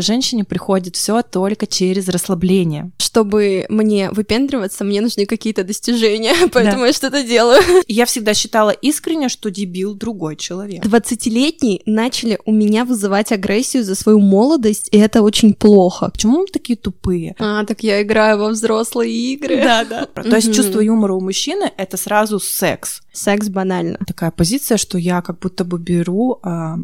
Женщине приходит все только через расслабление. Чтобы мне выпендриваться, мне нужны какие-то достижения, поэтому да. я что-то делаю. Я всегда считала искренне, что дебил другой человек. 20-летние начали у меня вызывать агрессию за свою молодость, и это очень плохо. Почему мы такие тупые? А, так я играю во взрослые игры. Да, да. То есть чувство юмора у мужчины — это сразу секс. Секс банально. Такая позиция, что я как будто бы беру э,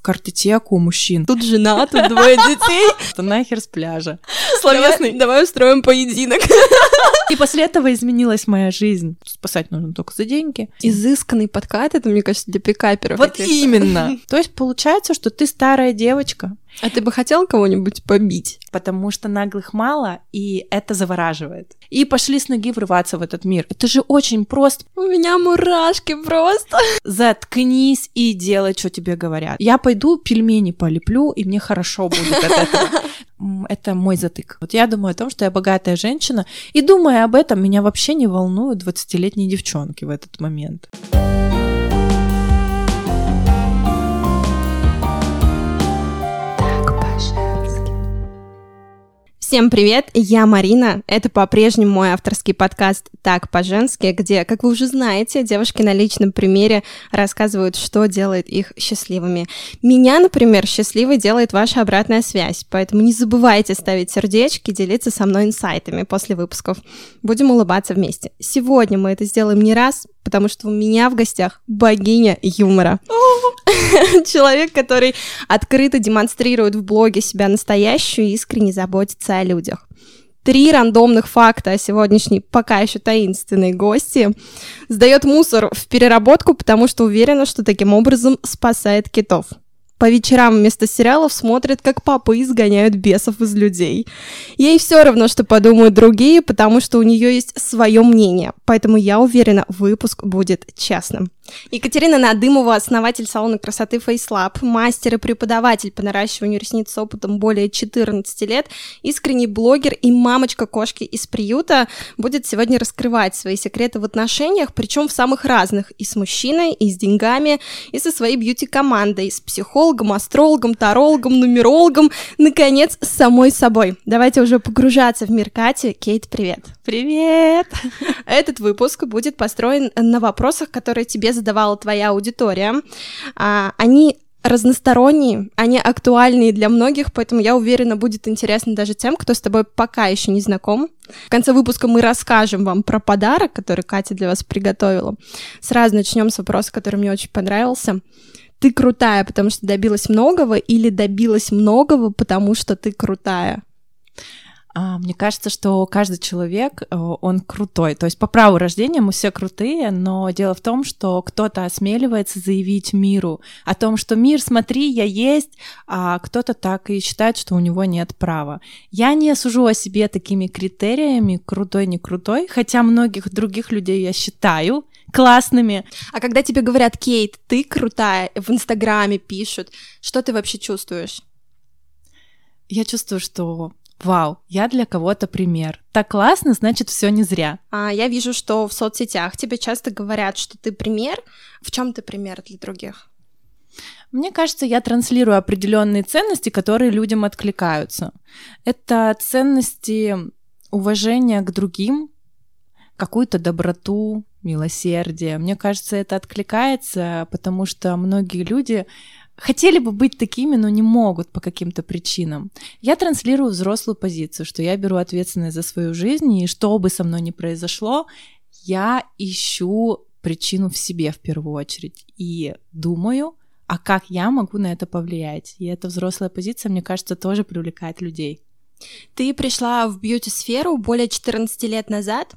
картотеку мужчин. Тут жена, тут двое детей. Это нахер с пляжа. Словесный. Давай, давай устроим поединок. И после этого изменилась моя жизнь. Спасать нужно только за деньги. Изысканный подкат, это, мне кажется, для пикаперов. Вот именно. То есть получается, что ты старая девочка, а ты бы хотел кого-нибудь побить? Потому что наглых мало, и это завораживает. И пошли с ноги врываться в этот мир. Это же очень просто. У меня мурашки просто. Заткнись и делай, что тебе говорят. Я пойду пельмени полеплю, и мне хорошо будет от этого. Это мой затык. Вот я думаю о том, что я богатая женщина, и думая об этом, меня вообще не волнуют 20-летние девчонки в этот момент. Всем привет, я Марина. Это по-прежнему мой авторский подкаст «Так по-женски», где, как вы уже знаете, девушки на личном примере рассказывают, что делает их счастливыми. Меня, например, счастливой делает ваша обратная связь, поэтому не забывайте ставить сердечки, делиться со мной инсайтами после выпусков. Будем улыбаться вместе. Сегодня мы это сделаем не раз, потому что у меня в гостях богиня юмора. Человек, который открыто демонстрирует в блоге себя настоящую и искренне заботится о людях. Три рандомных факта о сегодняшней пока еще таинственной гости. Сдает мусор в переработку, потому что уверена, что таким образом спасает китов по вечерам вместо сериалов смотрит, как папы изгоняют бесов из людей. Ей все равно, что подумают другие, потому что у нее есть свое мнение. Поэтому я уверена, выпуск будет честным. Екатерина Надымова, основатель салона красоты FaceLab, мастер и преподаватель по наращиванию ресниц с опытом более 14 лет, искренний блогер и мамочка кошки из приюта, будет сегодня раскрывать свои секреты в отношениях, причем в самых разных, и с мужчиной, и с деньгами, и со своей бьюти-командой, с психологом, астрологом, тарологом, нумерологом, наконец, с самой собой. Давайте уже погружаться в мир Кати. Кейт, привет! Привет! Этот выпуск будет построен на вопросах, которые тебе задавала твоя аудитория. А, они разносторонние, они актуальные для многих, поэтому я уверена, будет интересно даже тем, кто с тобой пока еще не знаком. В конце выпуска мы расскажем вам про подарок, который Катя для вас приготовила. Сразу начнем с вопроса, который мне очень понравился. Ты крутая, потому что добилась многого, или добилась многого, потому что ты крутая? А, мне кажется, что каждый человек, э, он крутой. То есть по праву рождения мы все крутые, но дело в том, что кто-то осмеливается заявить миру о том, что мир, смотри, я есть, а кто-то так и считает, что у него нет права. Я не сужу о себе такими критериями, крутой, не крутой, хотя многих других людей я считаю классными. А когда тебе говорят, Кейт, ты крутая, в Инстаграме пишут, что ты вообще чувствуешь? Я чувствую, что Вау, я для кого-то пример. Так классно, значит, все не зря. А, я вижу, что в соцсетях тебе часто говорят, что ты пример. В чем ты пример для других? Мне кажется, я транслирую определенные ценности, которые людям откликаются. Это ценности уважения к другим, какую-то доброту, милосердие. Мне кажется, это откликается, потому что многие люди хотели бы быть такими, но не могут по каким-то причинам. Я транслирую взрослую позицию, что я беру ответственность за свою жизнь, и что бы со мной ни произошло, я ищу причину в себе в первую очередь и думаю, а как я могу на это повлиять. И эта взрослая позиция, мне кажется, тоже привлекает людей. Ты пришла в бьюти-сферу более 14 лет назад,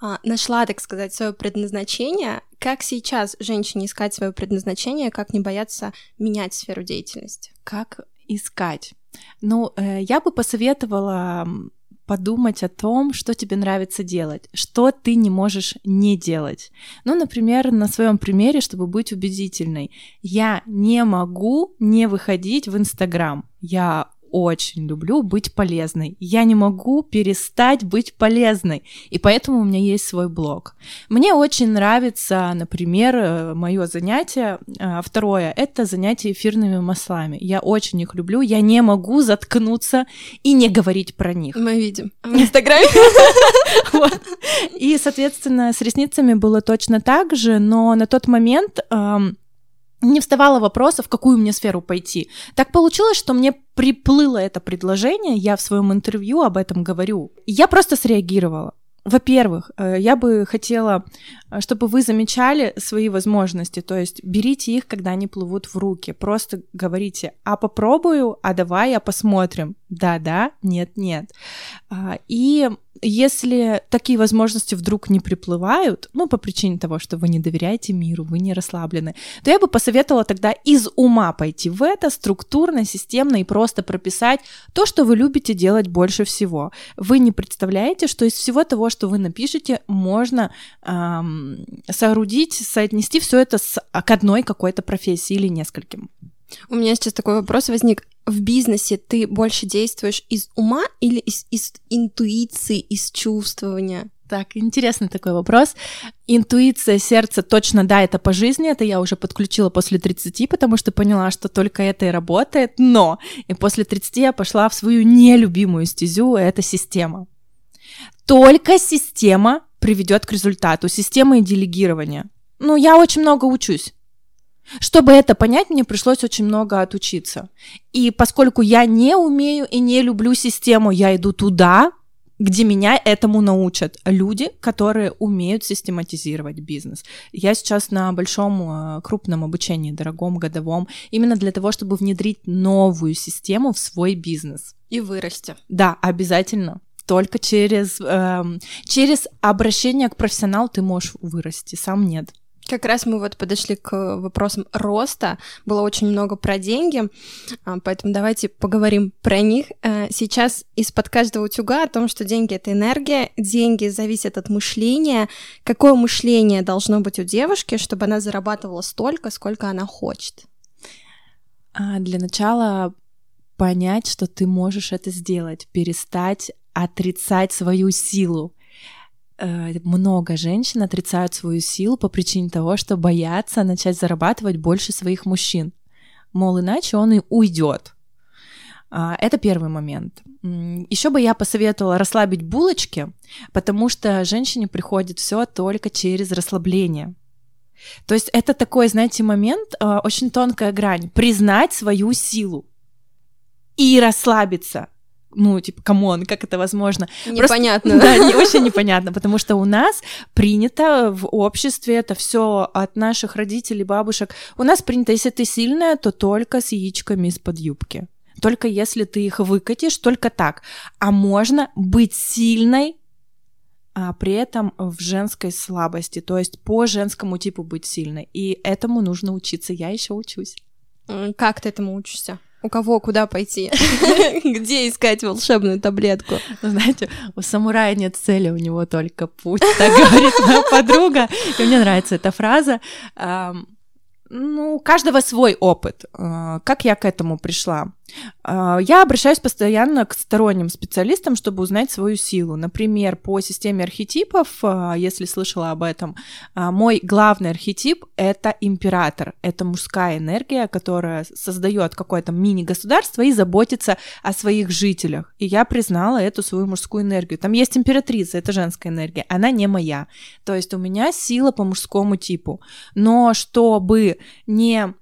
а, нашла, так сказать, свое предназначение. Как сейчас женщине искать свое предназначение, как не бояться менять сферу деятельности? Как искать? Ну, э, я бы посоветовала подумать о том, что тебе нравится делать, что ты не можешь не делать. Ну, например, на своем примере, чтобы быть убедительной. Я не могу не выходить в Инстаграм. Я очень люблю быть полезной. Я не могу перестать быть полезной. И поэтому у меня есть свой блог. Мне очень нравится, например, э, мое занятие. А, второе — это занятие эфирными маслами. Я очень их люблю. Я не могу заткнуться и не говорить про них. Мы видим в Инстаграме. И, соответственно, с ресницами было точно так же, но на тот момент не вставало вопроса, в какую мне сферу пойти. Так получилось, что мне приплыло это предложение, я в своем интервью об этом говорю. я просто среагировала. Во-первых, э, я бы хотела, чтобы вы замечали свои возможности, то есть берите их, когда они плывут в руки. Просто говорите, а попробую, а давай, а посмотрим. Да-да, нет-нет. А, и если такие возможности вдруг не приплывают, ну, по причине того, что вы не доверяете миру, вы не расслаблены, то я бы посоветовала тогда из ума пойти в это структурно, системно и просто прописать то, что вы любите делать больше всего. Вы не представляете, что из всего того, что вы напишете, можно эм, соорудить, соотнести все это с, к одной какой-то профессии или нескольким. У меня сейчас такой вопрос возник. В бизнесе ты больше действуешь из ума или из, из интуиции, из чувствования? Так, интересный такой вопрос. Интуиция, сердце, точно, да, это по жизни, это я уже подключила после 30, потому что поняла, что только это и работает, но и после 30 я пошла в свою нелюбимую стезю, это система. Только система приведет к результату, система и делегирование. Ну, я очень много учусь. Чтобы это понять, мне пришлось очень много отучиться. И поскольку я не умею и не люблю систему, я иду туда, где меня этому научат люди, которые умеют систематизировать бизнес. Я сейчас на большом э, крупном обучении, дорогом, годовом, именно для того, чтобы внедрить новую систему в свой бизнес. И вырасти. Да, обязательно. Только через, эм, через обращение к профессионалу ты можешь вырасти, сам нет. Как раз мы вот подошли к вопросам роста. Было очень много про деньги, а, поэтому давайте поговорим про них. Э, сейчас из-под каждого утюга о том, что деньги — это энергия, деньги зависят от мышления. Какое мышление должно быть у девушки, чтобы она зарабатывала столько, сколько она хочет? А, для начала понять, что ты можешь это сделать, перестать отрицать свою силу. Э, много женщин отрицают свою силу по причине того, что боятся начать зарабатывать больше своих мужчин. Мол, иначе он и уйдет. А, это первый момент. Еще бы я посоветовала расслабить булочки, потому что женщине приходит все только через расслабление. То есть это такой, знаете, момент, э, очень тонкая грань. Признать свою силу и расслабиться ну, типа, come on, как это возможно? Непонятно. Просто, да, не очень непонятно, потому что у нас принято в обществе это все от наших родителей, бабушек. У нас принято, если ты сильная, то только с яичками из-под юбки. Только если ты их выкатишь, только так. А можно быть сильной, а при этом в женской слабости, то есть по женскому типу быть сильной. И этому нужно учиться. Я еще учусь. Как ты этому учишься? У кого куда пойти? Где искать волшебную таблетку? Ну, знаете, у самурая нет цели, у него только путь, так говорит моя подруга. И мне нравится эта фраза. Ну, у каждого свой опыт. А, как я к этому пришла? А, я обращаюсь постоянно к сторонним специалистам, чтобы узнать свою силу. Например, по системе архетипов, а, если слышала об этом, мой главный архетип — это император. Это мужская энергия, которая создает какое-то мини-государство и заботится о своих жителях. И я признала эту свою мужскую энергию. Там есть императрица, это женская энергия, она не моя. То есть у меня сила по мужскому типу. Но чтобы не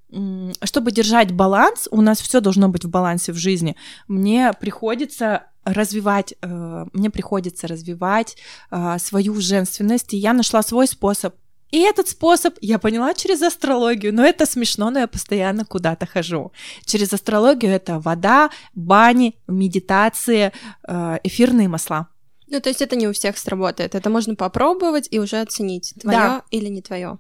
чтобы держать баланс, у нас все должно быть в балансе в жизни. Мне приходится развивать, э, мне приходится развивать э, свою женственность, и я нашла свой способ. И этот способ я поняла через астрологию, но это смешно, но я постоянно куда-то хожу. Через астрологию это вода, бани, медитации, э, эфирные масла. Ну, то есть это не у всех сработает. Это можно попробовать и уже оценить, твое да. или не твое.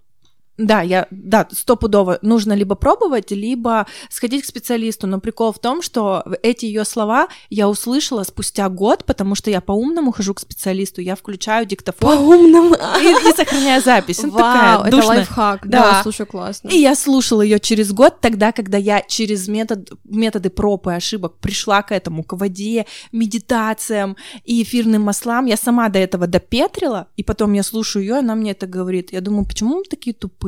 Да, я, да, стопудово нужно либо пробовать, либо сходить к специалисту. Но прикол в том, что эти ее слова я услышала спустя год, потому что я по-умному хожу к специалисту, я включаю диктофон. По-умному. И, и сохраняю запись. Ну, Вау, такая это душная. лайфхак. Да. Да, слушай, классно. И я слушала ее через год, тогда, когда я через метод, методы проб и ошибок пришла к этому, к воде, медитациям и эфирным маслам. Я сама до этого допетрила, и потом я слушаю ее, она мне это говорит. Я думаю, почему мы такие тупые?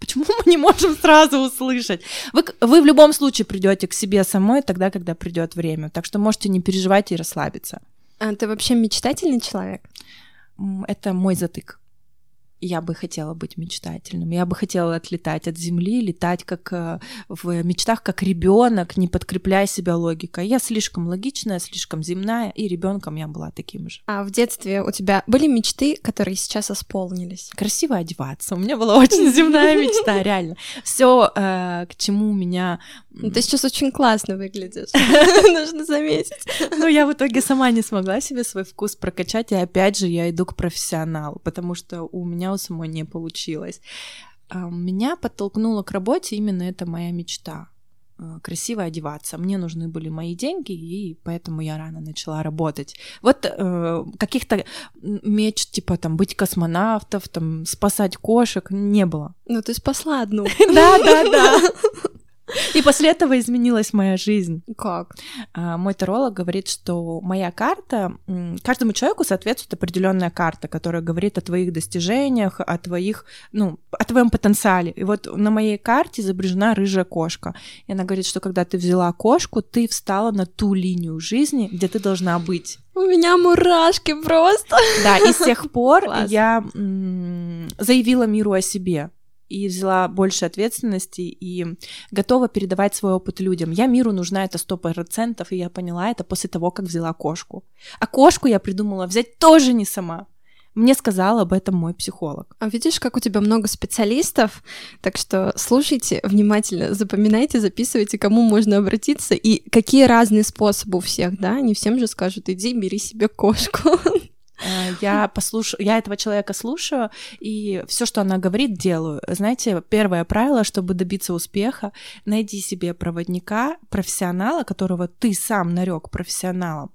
Почему мы не можем сразу услышать? Вы, вы в любом случае придете к себе самой тогда, когда придет время. Так что можете не переживать и расслабиться. А ты вообще мечтательный человек? Это мой затык. Я бы хотела быть мечтательным. Я бы хотела отлетать от земли, летать как э, в мечтах, как ребенок, не подкрепляя себя логикой. Я слишком логичная, слишком земная, и ребенком я была таким же. А в детстве у тебя были мечты, которые сейчас исполнились? Красиво одеваться. У меня была очень земная мечта, реально. Все, к чему меня Ну, Ты сейчас очень классно выглядишь. Нужно заметить. Ну, я в итоге сама не смогла себе свой вкус прокачать, и опять же я иду к профессионалу, потому что у меня у самой не получилось. А, Меня подтолкнуло к работе именно эта моя мечта э, красиво одеваться. Мне нужны были мои деньги, и поэтому я рано начала работать. Вот э, каких-то меч, типа там быть космонавтов, там спасать кошек, не было. Ну, ты спасла одну. Да, да, да. И после этого изменилась моя жизнь. Как? А, Мой таролог говорит, что моя карта, каждому человеку соответствует определенная карта, которая говорит о твоих достижениях, о твоих, ну, о твоем потенциале. И вот на моей карте изображена рыжая кошка. И она говорит, что когда ты взяла кошку, ты встала на ту линию жизни, где ты должна быть. У меня мурашки просто. Да, и с тех пор Класс. я м, заявила миру о себе и взяла больше ответственности и готова передавать свой опыт людям. Я миру нужна это сто процентов, и я поняла это после того, как взяла кошку. А кошку я придумала взять тоже не сама. Мне сказал об этом мой психолог. А видишь, как у тебя много специалистов, так что слушайте внимательно, запоминайте, записывайте, кому можно обратиться и какие разные способы у всех, да? Не всем же скажут, иди, бери себе кошку. Э, Я послушаю, я этого человека слушаю, и все, что она говорит, делаю. Знаете, первое правило, чтобы добиться успеха, найди себе проводника, профессионала, которого ты сам нарек профессионалом.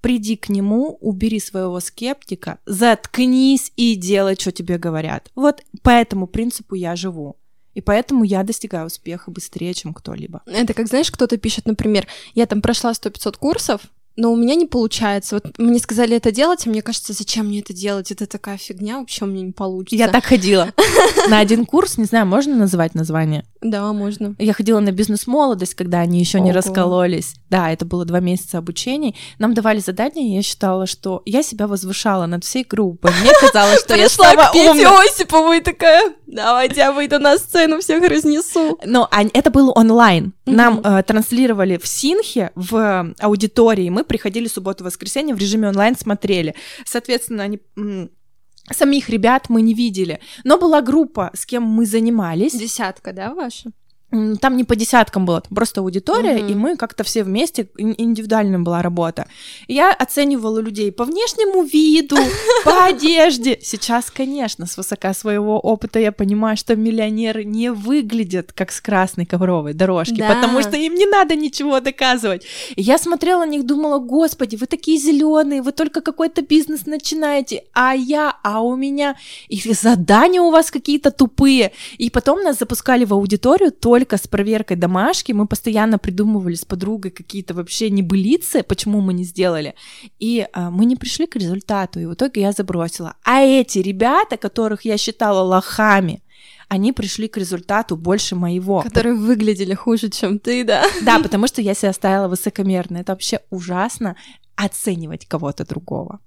Приди к нему, убери своего скептика, заткнись и делай, что тебе говорят. Вот по этому принципу я живу. И поэтому я достигаю успеха быстрее, чем кто-либо. Это как, знаешь, кто-то пишет, например, я там прошла 100-500 курсов, но у меня не получается. Вот мне сказали это делать, а мне кажется, зачем мне это делать? Это такая фигня, вообще у меня не получится. Я так ходила на один курс, не знаю, можно называть название? Да, можно. Я ходила на бизнес-молодость, когда они еще не раскололись. Да, это было два месяца обучений. Нам давали задания, и я считала, что я себя возвышала над всей группой. Мне казалось, что я самая умная. Осиповой такая, давайте я выйду на сцену, всех разнесу. Но это было онлайн. Нам э, транслировали в Синхе, в э, аудитории. Мы приходили субботу-воскресенье в режиме онлайн, смотрели. Соответственно, они... Самих ребят мы не видели. Но была группа, с кем мы занимались. Десятка, да, ваша? Там не по десяткам было, просто аудитория, Мгм. и мы как-то все вместе, ин- индивидуальная была работа. Я оценивала людей по внешнему виду, по одежде. Сейчас, конечно, с высока своего опыта я понимаю, что миллионеры не выглядят как с красной ковровой дорожки, Да. потому что им не надо ничего доказывать. И я смотрела на них, думала, господи, вы такие зеленые, вы только какой-то бизнес начинаете, а я, а у меня, и задания у вас какие-то тупые. И потом нас запускали в аудиторию только с проверкой домашки. Мы постоянно придумывали с подругой какие-то вообще небылицы, почему мы не сделали. И а, мы не пришли к результату. И в итоге я забросила. А эти ребята, которых я считала лохами, они пришли к результату больше моего. Которые выглядели хуже, чем ты, да? Да, потому что я себя ставила высокомерно. Это вообще ужасно оценивать кого-то другого.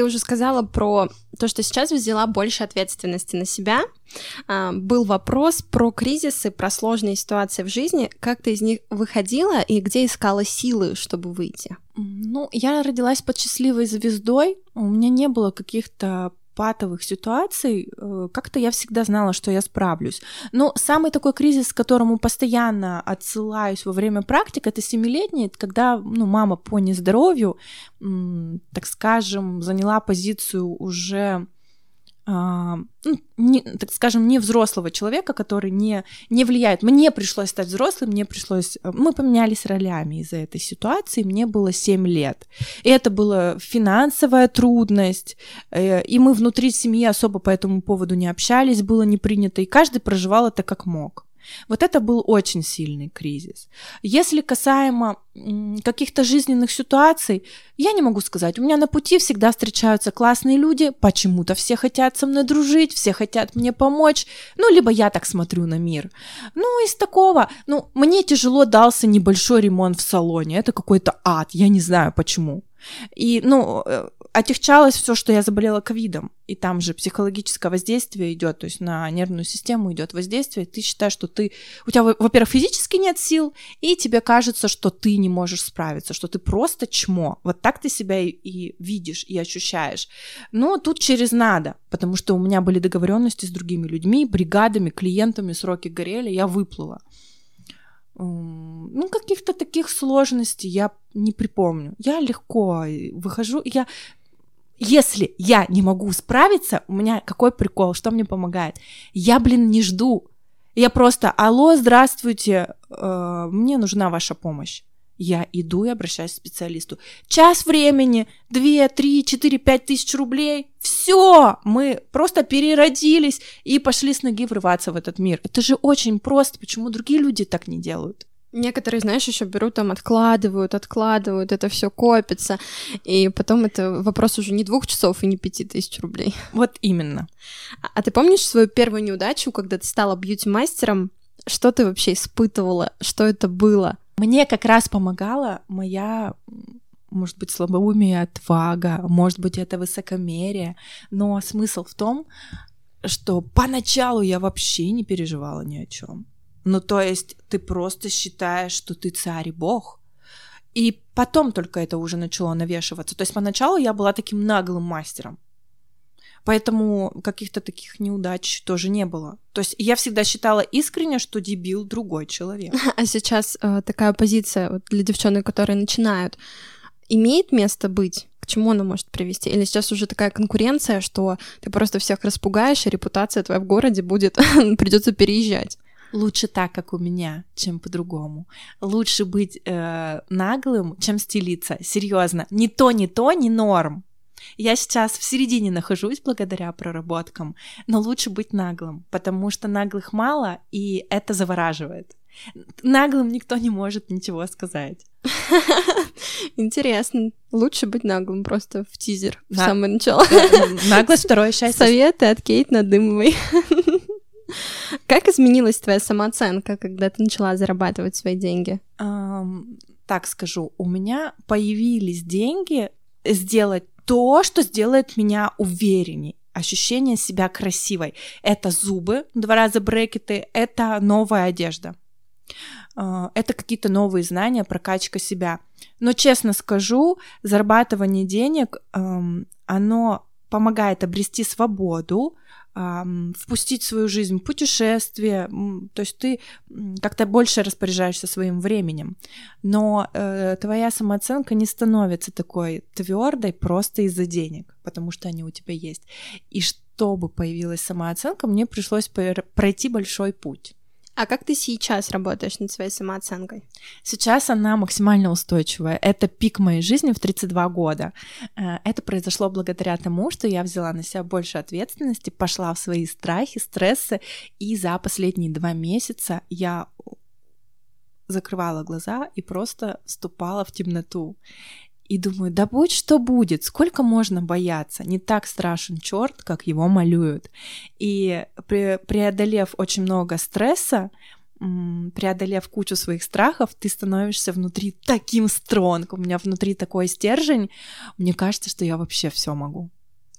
Ты уже сказала про то, что сейчас взяла больше ответственности на себя. А, был вопрос про кризисы, про сложные ситуации в жизни. Как ты из них выходила и где искала силы, чтобы выйти? Ну, я родилась под счастливой звездой. У меня не было каких-то патовых ситуаций, э, как-то я всегда знала, что я справлюсь. Но самый такой кризис, к которому постоянно отсылаюсь во время практик, это семилетний, когда ну, мама по нездоровью, так скажем, заняла позицию уже не, так скажем, не взрослого человека, который не, не влияет. Мне пришлось стать взрослым, мне пришлось... Э, мы поменялись ролями из-за этой ситуации, мне было 7 лет. И это была финансовая трудность, э, и мы внутри семьи особо по этому поводу не общались, было не принято, и каждый проживал это как мог. Вот это был очень сильный кризис. Если касаемо каких-то жизненных ситуаций, я не могу сказать. У меня на пути всегда встречаются классные люди, почему-то все хотят со мной дружить, все хотят мне помочь, ну, либо я так смотрю на мир. Ну, из такого, ну, мне тяжело дался небольшой ремонт в салоне, это какой-то ад, я не знаю почему. И, ну, э, отягчалось все, что я заболела ковидом, и там же психологическое воздействие идет, то есть на нервную систему идет воздействие, ты считаешь, что ты, у тебя, во-первых, физически нет сил, и тебе кажется, что ты не можешь справиться, что ты просто чмо, вот так ты себя и, и видишь, и ощущаешь. Но тут через надо, потому что у меня были договоренности с другими людьми, бригадами, клиентами, сроки горели, я выплыла ну, каких-то таких сложностей я не припомню. Я легко выхожу, я если я не могу справиться, у меня какой прикол, что мне помогает? Я, блин, не жду. Я просто, алло, здравствуйте, э, мне нужна ваша помощь. Я иду и обращаюсь к специалисту. Час времени, 2, 3, 4, 5 тысяч рублей. Все, мы просто переродились и пошли с ноги врываться в этот мир. Это же очень просто. Почему другие люди так не делают? Некоторые, знаешь, еще берут там, откладывают, откладывают, это все копится, и потом это вопрос уже не двух часов и не пяти тысяч рублей. Вот именно. А, а ты помнишь свою первую неудачу, когда ты стала бьюти-мастером? Что ты вообще испытывала? Что это было? Мне как раз помогала моя может быть, слабоумие, отвага, может быть, это высокомерие, но смысл в том, что поначалу я вообще не переживала ни о чем. Ну, то есть ты просто считаешь, что ты царь и бог. И потом только это уже начало навешиваться. То есть поначалу я была таким наглым мастером. Поэтому каких-то таких неудач тоже не было. То есть я всегда считала искренне, что дебил другой человек. А сейчас э, такая позиция вот для девчонок, которые начинают, имеет место быть? К чему она может привести? Или сейчас уже такая конкуренция, что ты просто всех распугаешь, и репутация твоя в городе будет, придется переезжать? Лучше так, как у меня, чем по-другому. Лучше быть э, наглым, чем стелиться. Серьезно, ни то, ни то, не норм. Я сейчас в середине нахожусь благодаря проработкам, но лучше быть наглым, потому что наглых мало, и это завораживает. Наглым никто не может ничего сказать. Интересно. Лучше быть наглым просто в тизер, в самое начало. Наглость второе счастье. Советы от Кейт Надымовой. Как изменилась твоя самооценка, когда ты начала зарабатывать свои деньги? так скажу, у меня появились деньги сделать то, что сделает меня уверенней ощущение себя красивой. Это зубы, два раза брекеты, это новая одежда. А, это какие-то новые знания, прокачка себя. Но честно скажу, зарабатывание денег, оно помогает обрести свободу, впустить в свою жизнь путешествие, то есть ты как-то больше распоряжаешься своим временем, но э, твоя самооценка не становится такой твердой просто из-за денег, потому что они у тебя есть. И чтобы появилась самооценка, мне пришлось пройти большой путь. А как ты сейчас работаешь над своей самооценкой? Сейчас она максимально устойчивая. Это пик моей жизни в 32 года. Э, это произошло благодаря тому, что я взяла на себя больше ответственности, пошла в свои страхи, стрессы, и за последние два месяца я закрывала глаза и просто вступала в темноту и думаю, да будь что будет, сколько можно бояться, не так страшен черт, как его малюют. И преодолев очень много стресса, преодолев кучу своих страхов, ты становишься внутри таким стронг. У меня внутри такой стержень. Мне кажется, что я вообще все могу.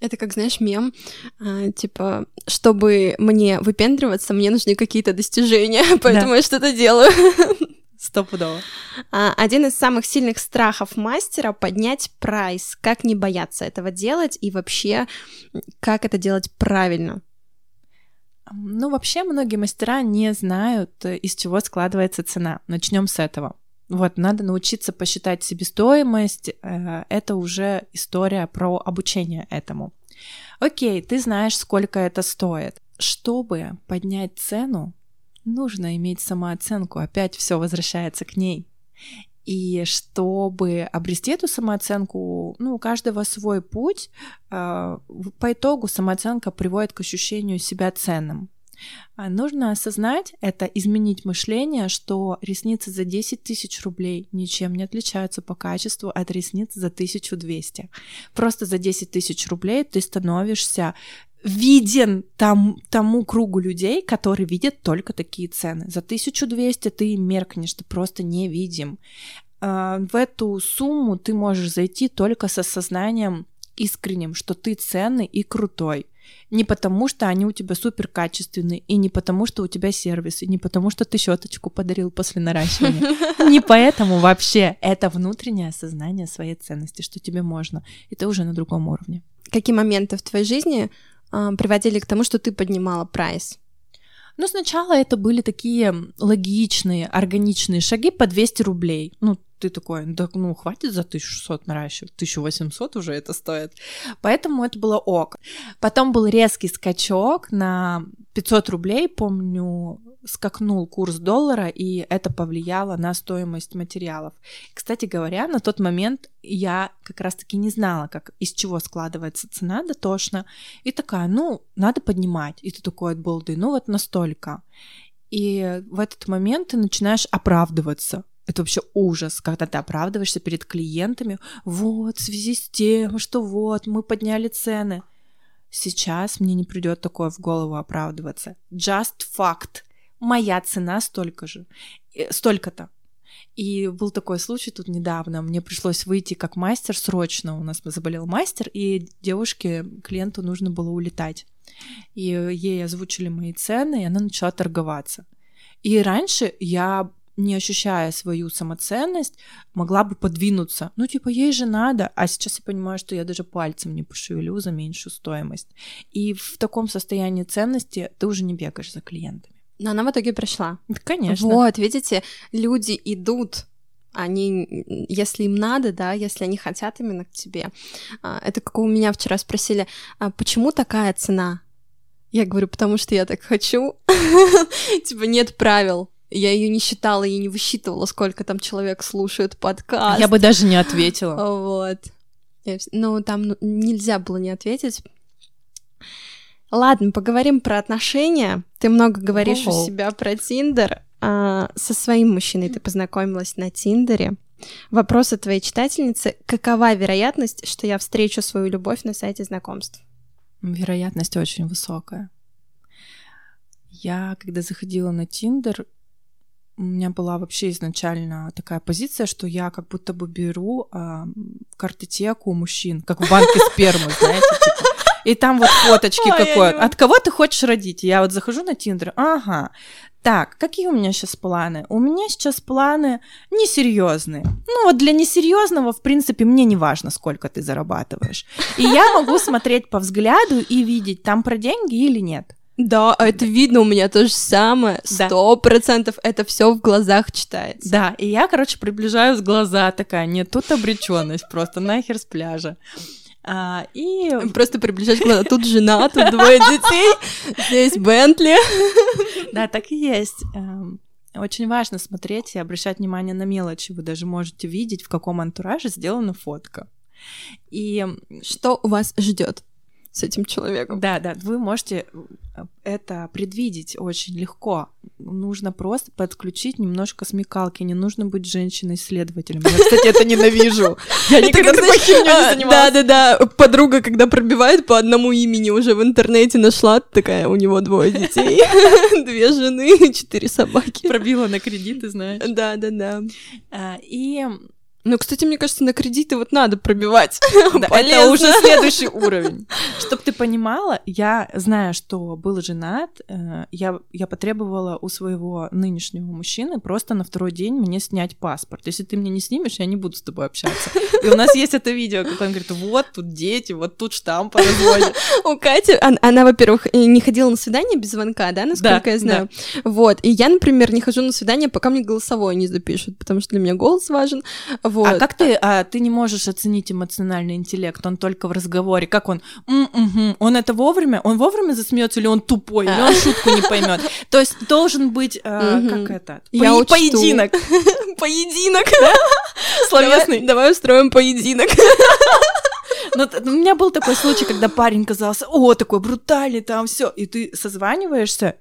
Это как, знаешь, мем, э, типа, чтобы мне выпендриваться, мне нужны какие-то достижения, поэтому да. я что-то делаю. Стопудово. А, один из самых сильных страхов мастера — поднять прайс. Как не бояться этого делать и вообще, как это делать правильно? Ну, вообще, многие мастера не знают, из чего складывается цена. Начнем с этого. Вот, надо научиться посчитать себестоимость. Э, это уже история про обучение этому. Окей, ты знаешь, сколько это стоит. Чтобы поднять цену, нужно иметь самооценку. Опять все возвращается к ней. И чтобы обрести эту самооценку, ну, у каждого свой путь, а, по итогу самооценка приводит к ощущению себя ценным. А нужно осознать, это изменить мышление, что ресницы за 10 тысяч рублей ничем не отличаются по качеству от ресниц за 1200. Просто за 10 тысяч рублей ты становишься виден там, тому кругу людей, которые видят только такие цены. За 1200 ты меркнешь, ты просто не видим. А, в эту сумму ты можешь зайти только с осознанием искренним, что ты ценный и крутой. Не потому, что они у тебя супер качественные, и не потому, что у тебя сервис, и не потому, что ты щеточку подарил после наращивания. Не поэтому вообще. Это внутреннее осознание своей ценности, что тебе можно. И ты уже на другом уровне. Какие моменты в твоей жизни приводили к тому, что ты поднимала прайс? Ну, сначала это были такие логичные, органичные шаги по 200 рублей. Ну, ты такой, да ну хватит за 1600 наращивать, 1800 уже это стоит. Поэтому это было ок. Потом был резкий скачок на 500 рублей, помню, скакнул курс доллара, и это повлияло на стоимость материалов. Кстати говоря, на тот момент я как раз-таки не знала, как, из чего складывается цена дотошно, и такая, ну, надо поднимать. И ты такой от балды, ну вот настолько. И в этот момент ты начинаешь оправдываться. Это вообще ужас, когда ты оправдываешься перед клиентами. Вот, в связи с тем, что вот, мы подняли цены. Сейчас мне не придет такое в голову оправдываться. Just fact. Моя цена столько же. Э, столько-то. И был такой случай тут недавно. Мне пришлось выйти как мастер срочно. У нас заболел мастер, и девушке, клиенту нужно было улетать. И ей озвучили мои цены, и она начала торговаться. И раньше я не ощущая свою самоценность, могла бы подвинуться. Ну, типа, ей же надо. А сейчас я понимаю, что я даже пальцем не пошевелю за меньшую стоимость. И в таком состоянии ценности ты уже не бегаешь за клиентами. Но она в итоге пришла. Конечно. Вот, видите, люди идут они, если им надо, да, если они хотят именно к тебе. А, это как у меня вчера спросили, а почему такая цена? Я говорю, потому что я так хочу. Типа нет правил. Я ее не считала и не высчитывала, сколько там человек слушает подкаст. Я бы даже не ответила. Вот. Ну, там нельзя было не ответить. Ладно, поговорим про отношения. Ты много говоришь О-о. у себя про Тиндер. А, со своим мужчиной ты познакомилась на Тиндере. Вопрос от твоей читательницы. Какова вероятность, что я встречу свою любовь на сайте знакомств? Вероятность очень высокая. Я, когда заходила на Тиндер, у меня была вообще изначально такая позиция, что я как будто бы беру э, картотеку мужчин, как в банке спермы, знаете, типа. И там вот фоточки какой. От кого ты хочешь родить? Я вот захожу на Тиндер, ага. Так, какие у меня сейчас планы? У меня сейчас планы несерьезные. Ну вот для несерьезного, в принципе, мне не важно, сколько ты зарабатываешь. И я могу смотреть по взгляду и видеть, там про деньги или нет. Да, а это видно у меня то же самое. Сто процентов это все в глазах читается. Да, и я, короче, приближаюсь глаза такая, нет, тут обреченность просто нахер с пляжа. А, и просто приближаешь глаза. Тут жена, тут двое детей, здесь Бентли. Да, так и есть. Эм, очень важно смотреть и обращать внимание на мелочи. Вы даже можете видеть, в каком антураже сделана фотка. И что у вас ждет? С этим человеком. Да, да, вы можете э, это предвидеть очень легко. Нужно просто подключить немножко смекалки. Не нужно быть женщиной-исследователем. Я, кстати, это ненавижу. Я никогда такой херней не а, занималась. Да-да-да, подруга, когда пробивает по одному имени, уже в интернете нашла, такая, у него двое детей, две жены, четыре собаки. Пробила на кредиты, знаешь. Да-да-да. А, и ну, кстати, мне кажется, на кредиты вот надо пробивать. Да, это уже следующий уровень. Чтобы ты понимала, я знаю, что был женат, э, я, я потребовала у своего нынешнего мужчины просто на второй день мне снять паспорт. Если ты мне не снимешь, я не буду с тобой общаться. И у нас есть это видео, как он говорит, вот тут дети, вот тут штамп. У Кати, она, во-первых, не ходила на свидание без звонка, да, насколько я знаю. Вот, и я, например, не хожу на свидание, пока мне голосовое не запишут, потому что для меня голос важен. Вот. А как ты, а ты не можешь оценить эмоциональный интеллект? Он только в разговоре. Как он? М-м-м. Он это вовремя? Он вовремя засмеется или он тупой? Или он шутку не поймет? То есть должен быть э, как это? Поединок. Поединок. Словесный. Давай, устроим поединок. Ну, т- у меня был такой случай, когда парень казался, о, такой брутальный, там все, и ты созваниваешься,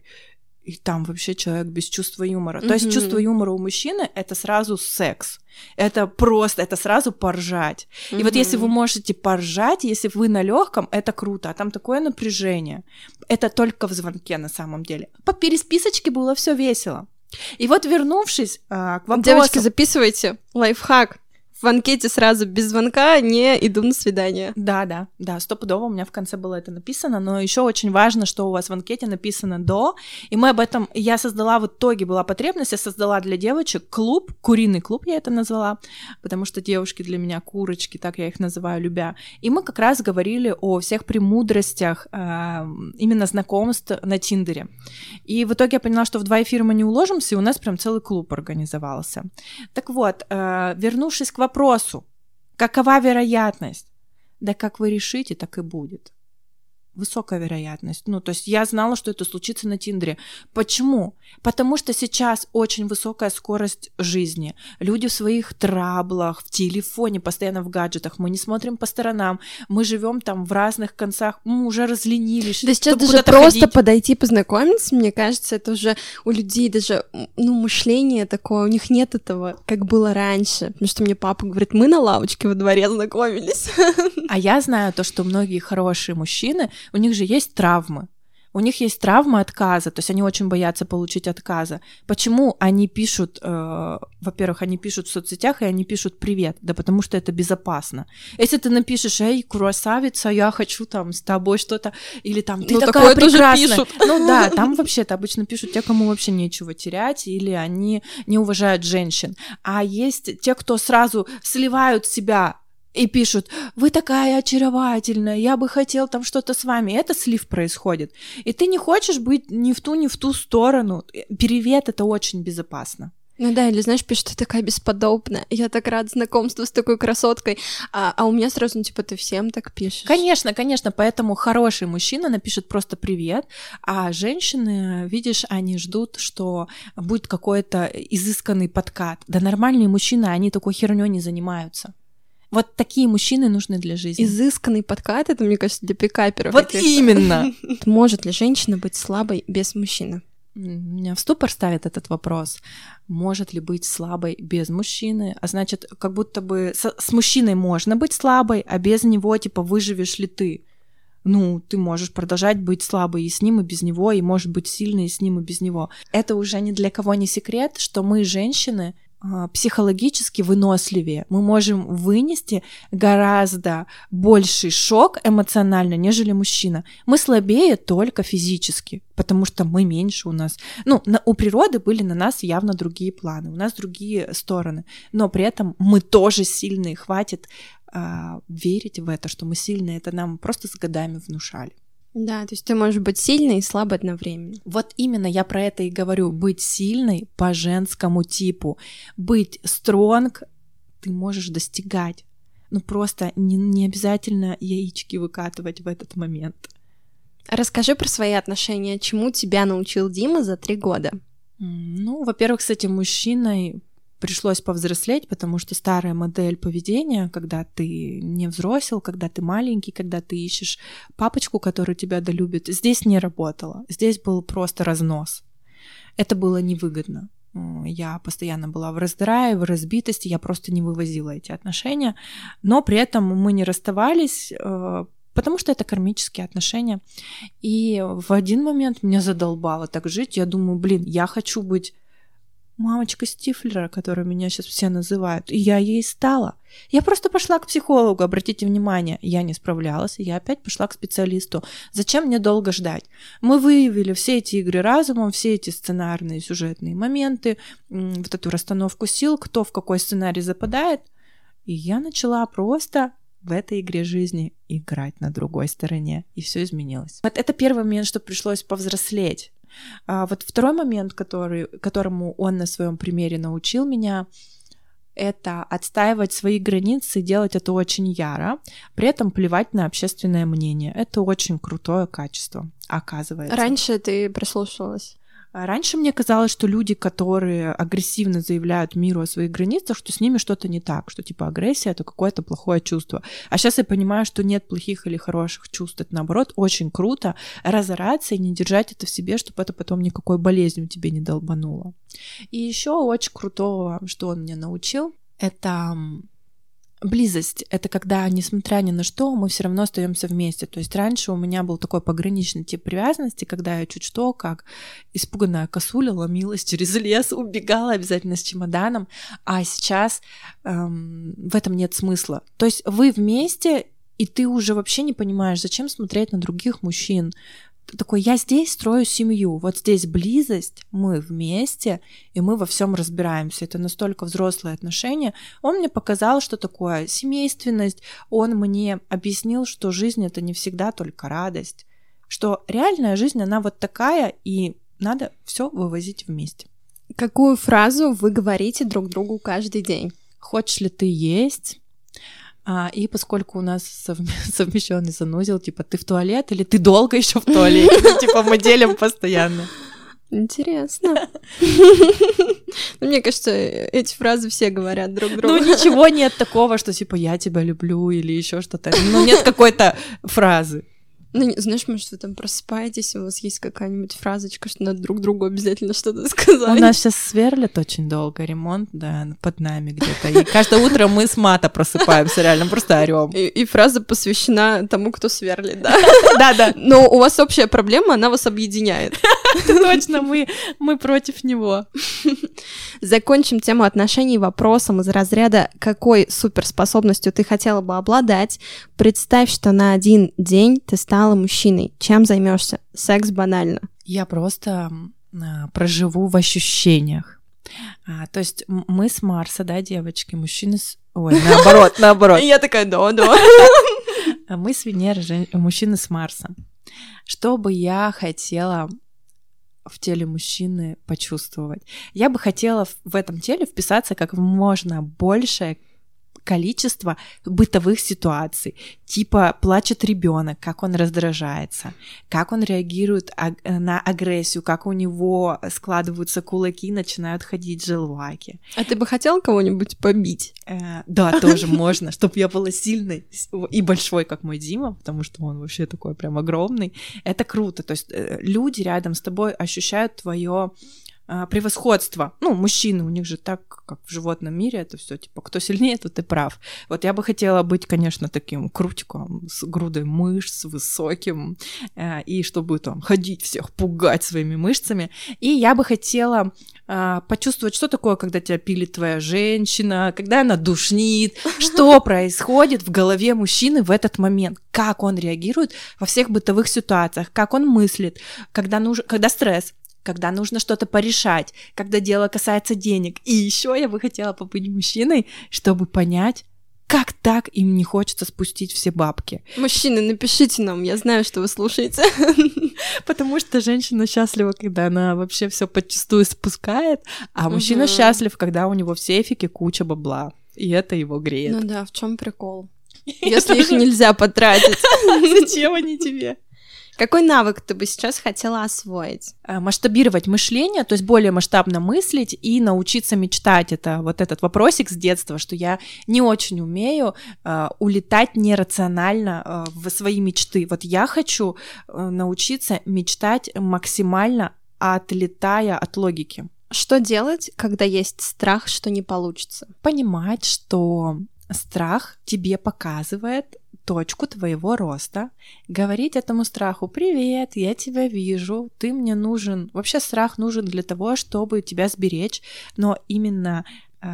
и там вообще человек без чувства юмора. То есть чувство юмора у мужчины это сразу секс. Это просто, это сразу поржать. И вот если вы можете поржать, если вы на легком, это круто, а там такое напряжение. Это только в звонке на самом деле. По пересписочке было все весело. И вот вернувшись а, к вопросу... Девочки, записывайте. Лайфхак. В анкете сразу без звонка не иду на свидание. Да, да, да, стопудово у меня в конце было это написано, но еще очень важно, что у вас в анкете написано до, и мы об этом, я создала в итоге, была потребность, я создала для девочек клуб, куриный клуб я это назвала, потому что девушки для меня курочки, так я их называю, любя, и мы как раз говорили о всех премудростях а, именно знакомств на Тиндере, и в итоге я поняла, что в два эфира мы не уложимся, и у нас прям целый клуб организовался. Так вот, э, вернувшись к вопросу, какова вероятность? Да как вы решите, так и будет. Высокая вероятность. Ну, то есть я знала, что это случится на Тиндере. Почему? Потому что сейчас очень высокая скорость жизни. Люди в своих траблах, в телефоне, постоянно в гаджетах. Мы не смотрим по сторонам. Мы живем там в разных концах. Мы уже разленились. Да сейчас даже просто ходить. подойти познакомиться, мне кажется, это уже у людей даже, ну, мышление такое, у них нет этого, как было раньше. Потому что мне папа говорит, мы на лавочке во дворе знакомились. А я знаю то, что многие хорошие мужчины, у них же есть травмы. У них есть травма отказа, то есть они очень боятся получить отказа. Почему они пишут, э, во-первых, они пишут в соцсетях, и они пишут «привет», да потому что это безопасно. Если ты напишешь «эй, красавица, я хочу там с тобой что-то», или там «ты Ну, такая такое тоже прекрасная». пишут. Ну да, там вообще-то обычно пишут те, кому вообще нечего терять, или они не уважают женщин. А есть те, кто сразу сливают себя и пишут, вы такая очаровательная, я бы хотел там что-то с вами. Это слив происходит. И ты не хочешь быть ни в ту, ни в ту сторону. Перевет это очень безопасно. Ну да, или знаешь, пишет, ты такая бесподобная, я так рад знакомству с такой красоткой, а, а у меня сразу, ну, типа, ты всем так пишешь. Конечно, конечно, поэтому хороший мужчина напишет просто привет, а женщины, видишь, они ждут, что будет какой-то изысканный подкат. Да нормальные мужчины, они такой херней не занимаются. Вот такие мужчины нужны для жизни. Изысканный подкат, это, мне кажется, для пикаперов. Вот именно. Может ли женщина быть слабой без мужчины? Меня в ступор ставит этот вопрос. Может ли быть слабой без мужчины? А значит, как будто бы с, с мужчиной можно быть слабой, а без него, типа, выживешь ли ты? Ну, ты можешь продолжать быть слабой и с ним, и без него, и может быть сильной и с ним, и без него. Это уже ни для кого не секрет, что мы, женщины, психологически выносливее. Мы можем вынести гораздо больший шок эмоционально, нежели мужчина. Мы слабее только физически, потому что мы меньше у нас. Ну, на- у природы были на нас явно другие планы, у нас другие стороны, но при этом мы тоже сильные. Хватит а, верить в это, что мы сильные. Это нам просто с годами внушали. Да, то есть ты можешь быть сильной и слабой одновременно. Вот именно я про это и говорю. Быть сильной по женскому типу. Быть стронг ты можешь достигать. Ну просто не, не обязательно яички выкатывать в этот момент. Расскажи про свои отношения. Чему тебя научил Дима за три года? Ну, во-первых, с этим мужчиной пришлось повзрослеть, потому что старая модель поведения, когда ты не взросел, когда ты маленький, когда ты ищешь папочку, который тебя долюбит, здесь не работала. Здесь был просто разнос. Это было невыгодно. Я постоянно была в раздрае, в разбитости, я просто не вывозила эти отношения, но при этом мы не расставались, э, потому что это кармические отношения. И в один момент меня задолбало так жить. Я думаю, блин, я хочу быть мамочка Стифлера, которую меня сейчас все называют. И я ей стала. Я просто пошла к психологу, обратите внимание, я не справлялась, и я опять пошла к специалисту. Зачем мне долго ждать? Мы выявили все эти игры разумом, все эти сценарные сюжетные моменты, вот эту расстановку сил, кто в какой сценарий западает. И я начала просто в этой игре жизни играть на другой стороне, и все изменилось. Вот это первый момент, что пришлось повзрослеть. А вот второй момент, который, которому он на своем примере научил меня, это отстаивать свои границы, делать это очень яро, при этом плевать на общественное мнение. Это очень крутое качество, оказывается. Раньше ты прислушивалась? А раньше мне казалось, что люди, которые агрессивно заявляют миру о своих границах, что с ними что-то не так, что типа агрессия это какое-то плохое чувство. А сейчас я понимаю, что нет плохих или хороших чувств. Это наоборот очень круто разораться и не держать это в себе, чтобы это потом никакой болезнью тебе не долбануло. И еще очень крутого, что он меня научил, это Близость — это когда, несмотря ни на что, мы все равно остаемся вместе. То есть раньше у меня был такой пограничный тип привязанности, когда я чуть что, как испуганная косуля, ломилась через лес, убегала обязательно с чемоданом, а сейчас эм, в этом нет смысла. То есть вы вместе, и ты уже вообще не понимаешь, зачем смотреть на других мужчин такой, я здесь строю семью, вот здесь близость, мы вместе, и мы во всем разбираемся. Это настолько взрослые отношения. Он мне показал, что такое семейственность, он мне объяснил, что жизнь это не всегда только радость, что реальная жизнь, она вот такая, и надо все вывозить вместе. Какую фразу вы говорите друг другу каждый день? Хочешь ли ты есть? А, и поскольку у нас совмещенный санузел, типа, ты в туалет или ты долго еще в туалете? Ну, типа, мы делим постоянно. Интересно. Ну, мне кажется, эти фразы все говорят друг другу. Ну, ничего нет такого, что типа я тебя люблю или еще что-то. Ну, нет какой-то фразы. Ну, знаешь, может, вы там просыпаетесь, у вас есть какая-нибудь фразочка, что надо друг другу обязательно что-то сказать. У нас сейчас сверлят очень долго, ремонт, да, под нами где-то. И каждое утро мы с мата просыпаемся, реально, просто орем. И, и фраза посвящена тому, кто сверлит, да? Да, да. Но у вас общая проблема, она вас объединяет. Точно, мы, мы против него. Закончим тему отношений вопросом из разряда «Какой суперспособностью ты хотела бы обладать?» Представь, что на один день ты стала мужчиной. Чем займешься? Секс банально. Я просто а, проживу в ощущениях. А, то есть мы с Марса, да, девочки, мужчины с... Ой, наоборот, наоборот. Я такая, да, да. Мы с Венеры, мужчины с Марса. Что бы я хотела в теле мужчины почувствовать. Я бы хотела в этом теле вписаться как можно большее количество бытовых ситуаций, типа плачет ребенок, как он раздражается, как он реагирует э, на агрессию, как у него складываются кулаки, начинают ходить желваки. А ты бы хотел кого-нибудь побить? Э, да, тоже можно, чтобы я была сильной и большой, как мой Дима, потому что он вообще такой прям огромный. Это круто, то есть э, люди рядом с тобой ощущают твое превосходство. Ну, мужчины, у них же так, как в животном мире, это все типа, кто сильнее, тот и прав. Вот я бы хотела быть, конечно, таким крутиком, с грудой мышц, высоким, э, и чтобы там ходить всех, пугать своими мышцами. И я бы хотела э, почувствовать, что такое, когда тебя пилит твоя женщина, когда она душнит, что происходит в голове мужчины в этот момент, как он реагирует во всех бытовых ситуациях, как он мыслит, когда, нужен, когда стресс, когда нужно что-то порешать, когда дело касается денег. И еще я бы хотела побыть мужчиной, чтобы понять, как так им не хочется спустить все бабки. Мужчины, напишите нам, я знаю, что вы слушаете. Потому что женщина счастлива, когда она вообще все подчастую спускает, а мужчина счастлив, когда у него в сейфике куча бабла. И это его греет. Ну да, в чем прикол? Если их нельзя потратить. Зачем они тебе? Какой навык ты бы сейчас хотела освоить? Э, масштабировать мышление, то есть более масштабно мыслить и научиться мечтать. Это вот этот вопросик с детства, что я не очень умею э, улетать нерационально э, в свои мечты. Вот я хочу э, научиться мечтать максимально отлетая от логики. Что делать, когда есть страх, что не получится? Понимать, что страх тебе показывает точку твоего роста, говорить этому страху «Привет, я тебя вижу, ты мне нужен». Вообще страх нужен для того, чтобы тебя сберечь, но именно э,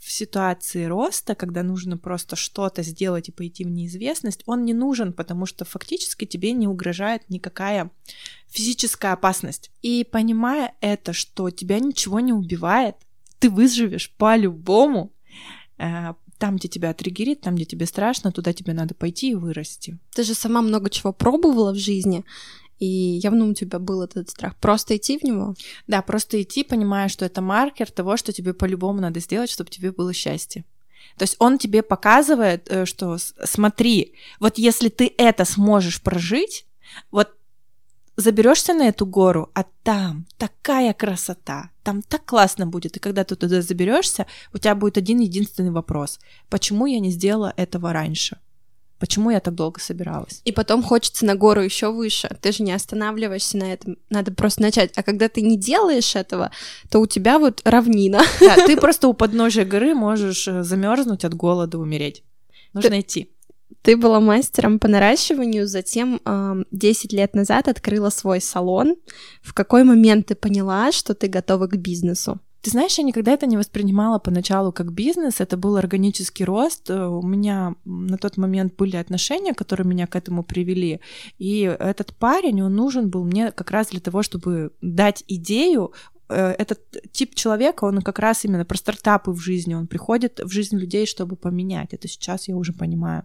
в ситуации роста, когда нужно просто что-то сделать и пойти в неизвестность, он не нужен, потому что фактически тебе не угрожает никакая физическая опасность. И понимая это, что тебя ничего не убивает, ты выживешь по-любому, э, там, где тебя триггерит, там, где тебе страшно, туда тебе надо пойти и вырасти. Ты же сама много чего пробовала в жизни, и явно у тебя был этот страх. Просто идти в него? Да, просто идти, понимая, что это маркер того, что тебе по-любому надо сделать, чтобы тебе было счастье. То есть он тебе показывает, э, что смотри, вот если ты это сможешь прожить, вот заберешься на эту гору, а там такая красота, там так классно будет. И когда ты туда заберешься, у тебя будет один единственный вопрос. Почему я не сделала этого раньше? Почему я так долго собиралась? И потом хочется на гору еще выше. Ты же не останавливаешься на этом. Надо просто начать. А когда ты не делаешь этого, то у тебя вот равнина. Да, ты просто у подножия горы можешь э, замерзнуть от голода, умереть. Нужно ты... идти. Ты была мастером по наращиванию, затем э, 10 лет назад открыла свой салон. В какой момент ты поняла, что ты готова к бизнесу? Ты знаешь, я никогда это не воспринимала поначалу как бизнес, это был органический рост. Э, у меня на тот момент были отношения, которые меня к этому привели. И этот парень, он нужен был мне как раз для того, чтобы дать идею, этот тип человека, он как раз именно про стартапы в жизни, он приходит в жизнь людей, чтобы поменять. Это сейчас я уже понимаю.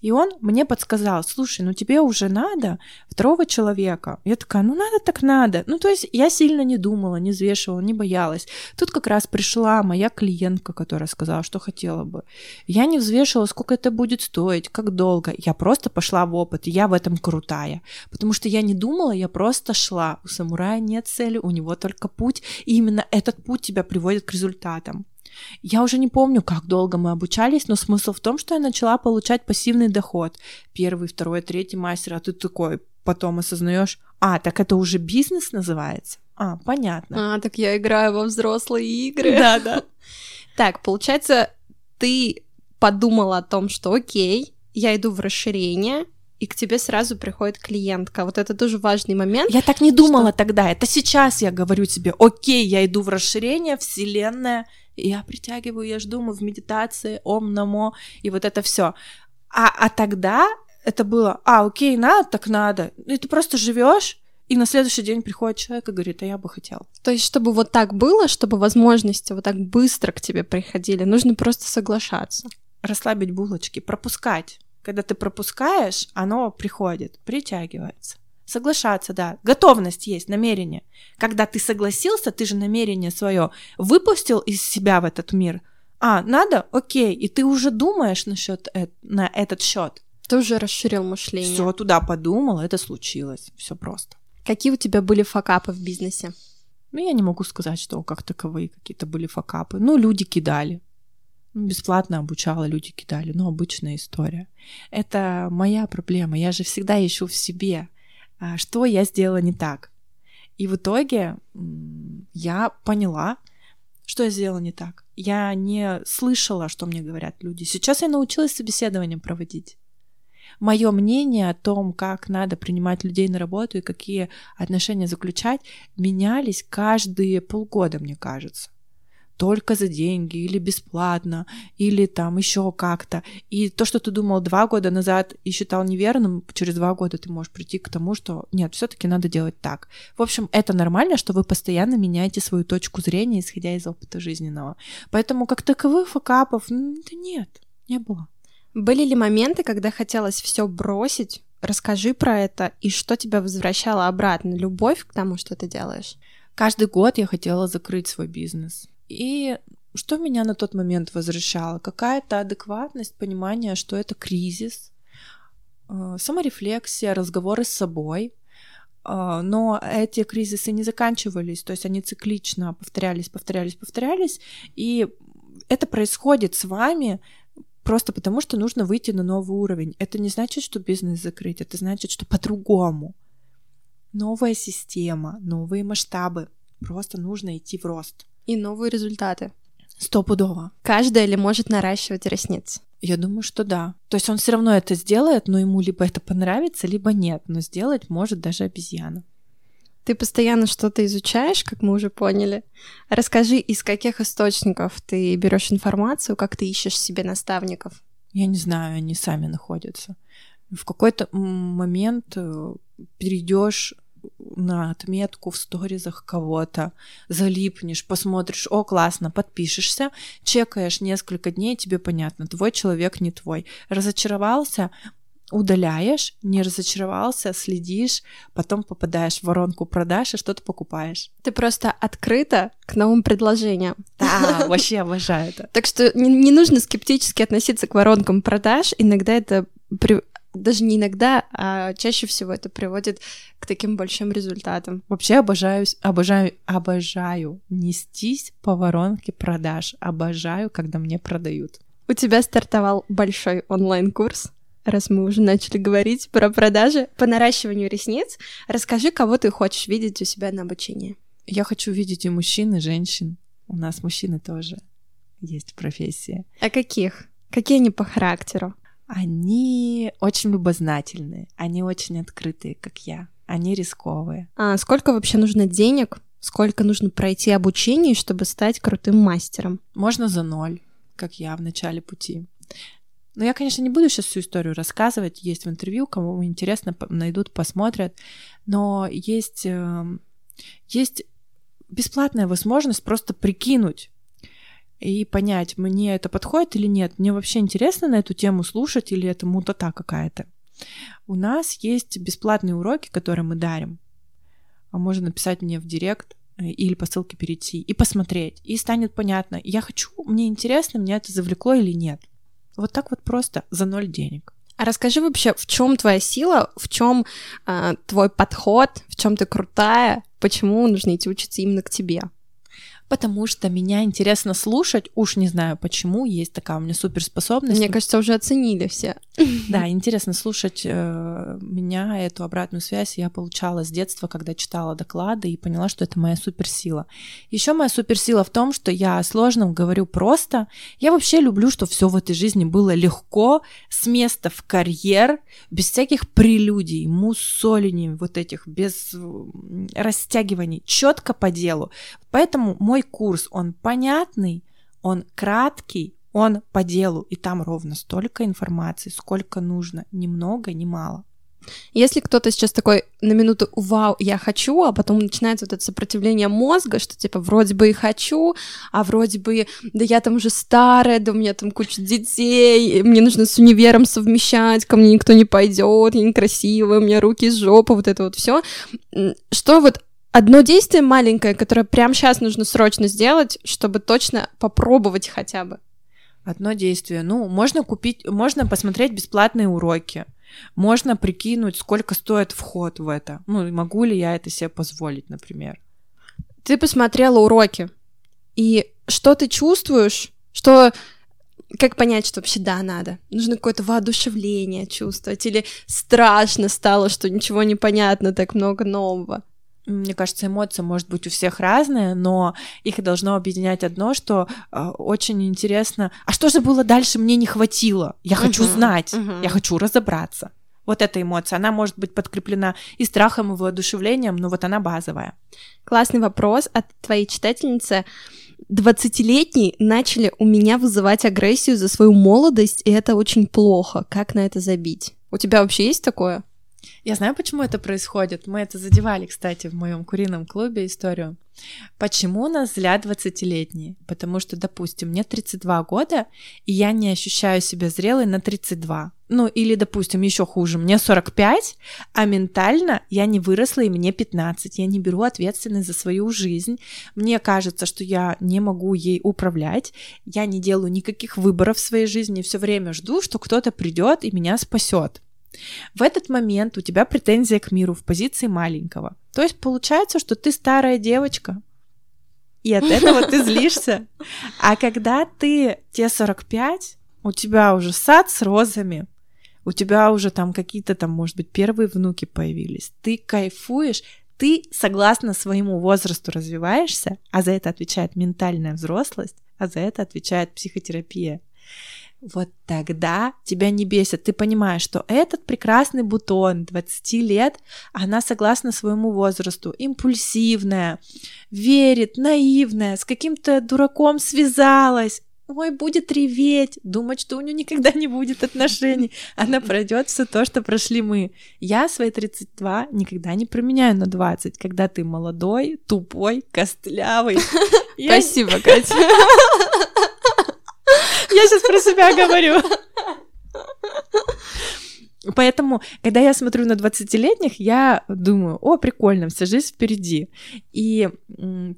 И он мне подсказал, слушай, ну тебе уже надо второго человека. Я такая, ну надо так надо. Ну то есть я сильно не думала, не взвешивала, не боялась. Тут как раз пришла моя клиентка, которая сказала, что хотела бы. Я не взвешивала, сколько это будет стоить, как долго. Я просто пошла в опыт, я в этом крутая. Потому что я не думала, я просто шла. У самурая нет цели, у него только путь путь, и именно этот путь тебя приводит к результатам. Я уже не помню, как долго мы обучались, но смысл в том, что я начала получать пассивный доход. Первый, второй, третий мастер, а ты такой потом осознаешь, а, так это уже бизнес называется? А, понятно. А, так я играю во взрослые игры. Да, да. Так, получается, ты подумала о том, что окей, я иду в расширение, и к тебе сразу приходит клиентка. Вот это тоже важный момент. Я так не думала что... тогда. Это сейчас я говорю тебе, окей, я иду в расширение, вселенная, и я притягиваю, я жду, мы в медитации, ом, намо, и вот это все. А, а тогда это было, а, окей, надо, так надо. И ты просто живешь, и на следующий день приходит человек и говорит, а я бы хотел. То есть, чтобы вот так было, чтобы возможности вот так быстро к тебе приходили, нужно просто соглашаться. Расслабить булочки, пропускать. Когда ты пропускаешь, оно приходит, притягивается. Соглашаться, да. Готовность есть, намерение. Когда ты согласился, ты же намерение свое выпустил из себя в этот мир. А, надо? Окей. И ты уже думаешь насчет на этот счет. Ты уже расширил мышление. Все туда подумал, это случилось. Все просто. Какие у тебя были факапы в бизнесе? Ну, я не могу сказать, что как таковые какие-то были факапы. Ну, люди кидали. Ну, бесплатно обучала, люди кидали. Ну, обычная история. Это моя проблема. Я же всегда ищу в себе, а, что я сделала не так. И в итоге я поняла, что я сделала не так. Я не слышала, что мне говорят люди. Сейчас я научилась собеседование проводить. Мое мнение о том, как надо принимать людей на работу и какие отношения заключать, менялись каждые полгода, мне кажется только за деньги или бесплатно, или там еще как-то. И то, что ты думал два года назад и считал неверным, через два года ты можешь прийти к тому, что нет, все-таки надо делать так. В общем, это нормально, что вы постоянно меняете свою точку зрения, исходя из опыта жизненного. Поэтому как таковых факапов, да нет, не было. Были ли моменты, когда хотелось все бросить? Расскажи про это и что тебя возвращало обратно? Любовь к тому, что ты делаешь? Каждый год я хотела закрыть свой бизнес. И что меня на тот момент возвращало? Какая-то адекватность, понимание, что это кризис, э, саморефлексия, разговоры с собой. Э, но эти кризисы не заканчивались, то есть они циклично повторялись, повторялись, повторялись. И это происходит с вами просто потому, что нужно выйти на новый уровень. Это не значит, что бизнес закрыть, это значит, что по-другому. Новая система, новые масштабы. Просто нужно идти в рост и новые результаты. Стопудово. Каждая ли может наращивать ресницы? Я думаю, что да. То есть он все равно это сделает, но ему либо это понравится, либо нет. Но сделать может даже обезьяна. Ты постоянно что-то изучаешь, как мы уже поняли. Расскажи, из каких источников ты берешь информацию, как ты ищешь себе наставников? Я не знаю, они сами находятся. В какой-то момент э, перейдешь на отметку в сторизах кого-то, залипнешь, посмотришь, о, классно, подпишешься, чекаешь несколько дней, тебе понятно, твой человек не твой. Разочаровался, удаляешь, не разочаровался, следишь, потом попадаешь в воронку продаж и что-то покупаешь. Ты просто открыта к новым предложениям. Да, вообще обожаю это. Так что не, нужно скептически относиться к воронкам продаж. Иногда это. Даже не иногда, а чаще всего это приводит к таким большим результатам. Вообще обожаю, обожаю, обожаю нестись по воронке продаж. Обожаю, когда мне продают. У тебя стартовал большой онлайн-курс раз мы уже начали говорить про продажи, по наращиванию ресниц, расскажи, кого ты хочешь видеть у себя на обучении. Я хочу видеть и мужчин, и женщин. У нас мужчины тоже есть профессии. А каких? Какие они по характеру? Они очень любознательные, они очень открытые, как я. Они рисковые. А сколько вообще нужно денег? Сколько нужно пройти обучение, чтобы стать крутым мастером? Можно за ноль, как я в начале пути. Но я, конечно, не буду сейчас всю историю рассказывать. Есть в интервью, кому интересно, найдут, посмотрят. Но есть, эм, есть бесплатная возможность просто прикинуть и понять, мне это подходит или нет. Мне вообще интересно на эту тему слушать или это мутата какая-то. У нас есть бесплатные уроки, которые мы дарим. А можно написать мне в директ э, или по ссылке перейти и посмотреть. И станет понятно, я хочу, мне интересно, меня это завлекло или нет. Вот так вот просто за ноль денег. А расскажи вообще, в чем твоя сила, в чем э, твой подход, в чем ты крутая, почему нужно идти учиться именно к тебе? Потому что меня интересно слушать, уж не знаю почему, есть такая у меня суперспособность. Мне кажется, уже оценили все. Да, интересно слушать э, меня, эту обратную связь я получала с детства, когда читала доклады и поняла, что это моя суперсила. Еще моя суперсила в том, что я о сложном говорю просто. Я вообще люблю, что все в этой жизни было легко, с места в карьер, без всяких прелюдий, муссолиний вот этих, без растягиваний, четко по делу. Поэтому мой курс, он понятный, он краткий, он по делу, и там ровно столько информации, сколько нужно, ни много, ни мало. Если кто-то сейчас такой на минуту «Вау, я хочу», а потом начинается вот это сопротивление мозга, что типа вроде бы и хочу, а вроде бы да я там уже старая, да у меня там куча детей, мне нужно с универом совмещать, ко мне никто не пойдет, я некрасивая, у меня руки из жопы, вот это вот все. Что вот одно действие маленькое, которое прямо сейчас нужно срочно сделать, чтобы точно попробовать хотя бы? Одно действие. Ну, можно купить, можно посмотреть бесплатные уроки. Можно прикинуть, сколько стоит вход в это. Ну, могу ли я это себе позволить, например. Ты посмотрела уроки. И что ты чувствуешь? Что как понять, что вообще да, надо? Нужно какое-то воодушевление чувствовать или страшно стало, что ничего не понятно, так много нового? Мне кажется, эмоция может быть у всех разная, но их должно объединять одно, что э, очень интересно, а что же было дальше, мне не хватило, я хочу uh-huh, знать, uh-huh. я хочу разобраться. Вот эта эмоция, она может быть подкреплена и страхом, и воодушевлением, но вот она базовая. Классный вопрос от твоей читательницы. 20-летние начали у меня вызывать агрессию за свою молодость, и это очень плохо. Как на это забить? У тебя вообще есть такое? Я знаю, почему это происходит. Мы это задевали, кстати, в моем курином клубе историю. Почему нас злят 20-летние? Потому что, допустим, мне 32 года, и я не ощущаю себя зрелой на 32. Ну, или, допустим, еще хуже, мне 45, а ментально я не выросла, и мне 15. Я не беру ответственность за свою жизнь. Мне кажется, что я не могу ей управлять. Я не делаю никаких выборов в своей жизни. Все время жду, что кто-то придет и меня спасет. В этот момент у тебя претензия к миру в позиции маленького. То есть получается, что ты старая девочка, и от этого ты злишься. А когда ты те 45, у тебя уже сад с розами, у тебя уже там какие-то там, может быть, первые внуки появились, ты кайфуешь, ты согласно своему возрасту развиваешься, а за это отвечает ментальная взрослость, а за это отвечает психотерапия вот тогда тебя не бесит. Ты понимаешь, что этот прекрасный бутон 20 лет, она согласно своему возрасту, импульсивная, верит, наивная, с каким-то дураком связалась, ой, будет реветь, думать, что у нее никогда не будет отношений. Она пройдет все то, что прошли мы. Я свои 32 никогда не променяю на 20, когда ты молодой, тупой, костлявый. Спасибо, Катя. Я сейчас про себя говорю. Поэтому, когда я смотрю на 20-летних, я думаю, о, прикольно, вся жизнь впереди. И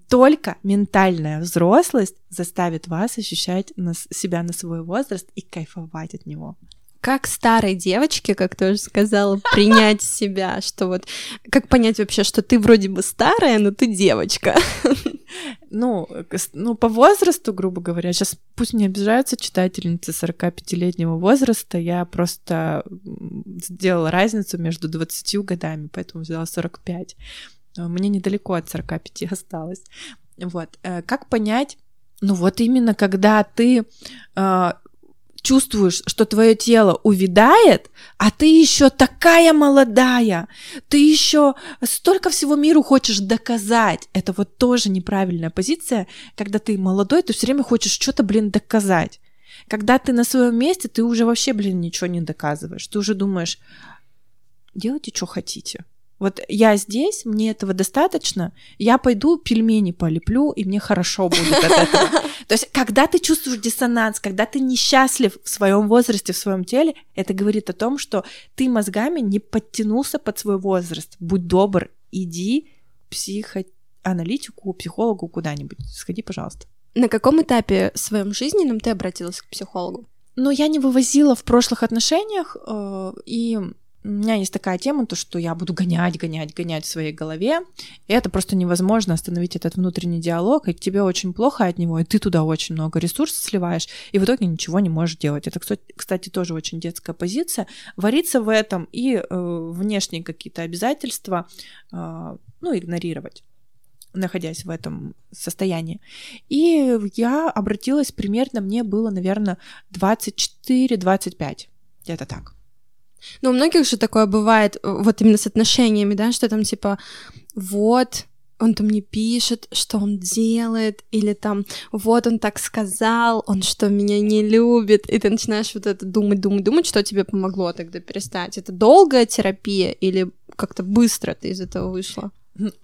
только ментальная взрослость заставит вас ощущать себя на свой возраст и кайфовать от него как старой девочке, как ты уже сказала, принять себя, что вот как понять вообще, что ты вроде бы старая, но ты девочка. Ну, ну, по возрасту, грубо говоря, сейчас пусть не обижаются читательницы 45-летнего возраста, я просто сделала разницу между 20 годами, поэтому взяла 45. Мне недалеко от 45 осталось. Вот. Э, как понять, ну вот именно когда ты э, чувствуешь, что твое тело увядает, а ты еще такая молодая, ты еще столько всего миру хочешь доказать. Это вот тоже неправильная позиция, когда ты молодой, ты все время хочешь что-то, блин, доказать. Когда ты на своем месте, ты уже вообще, блин, ничего не доказываешь. Ты уже думаешь, делайте, что хотите. Вот я здесь, мне этого достаточно, я пойду пельмени полеплю, и мне хорошо будет от этого. То есть, когда ты чувствуешь диссонанс, когда ты несчастлив в своем возрасте, в своем теле, это говорит о том, что ты мозгами не подтянулся под свой возраст. Будь добр, иди психоаналитику, психологу куда-нибудь. Сходи, пожалуйста. На каком этапе в своем жизненном ты обратилась к психологу? Ну, я не вывозила в прошлых отношениях, э, и у меня есть такая тема, то, что я буду гонять, гонять, гонять в своей голове, и это просто невозможно остановить этот внутренний диалог, и тебе очень плохо от него, и ты туда очень много ресурсов сливаешь, и в итоге ничего не можешь делать. Это, кстати, тоже очень детская позиция. Вариться в этом и э, внешние какие-то обязательства, э, ну, игнорировать находясь в этом состоянии. И я обратилась примерно, мне было, наверное, 24-25, где-то так. Ну, у многих же такое бывает, э, вот именно с отношениями, да, что там типа, вот, он там не пишет, что он делает, или там, вот он так сказал, он что, меня не любит, и ты начинаешь вот это думать, думать, думать, что тебе помогло тогда перестать. Это долгая терапия или как-то быстро ты из этого вышла?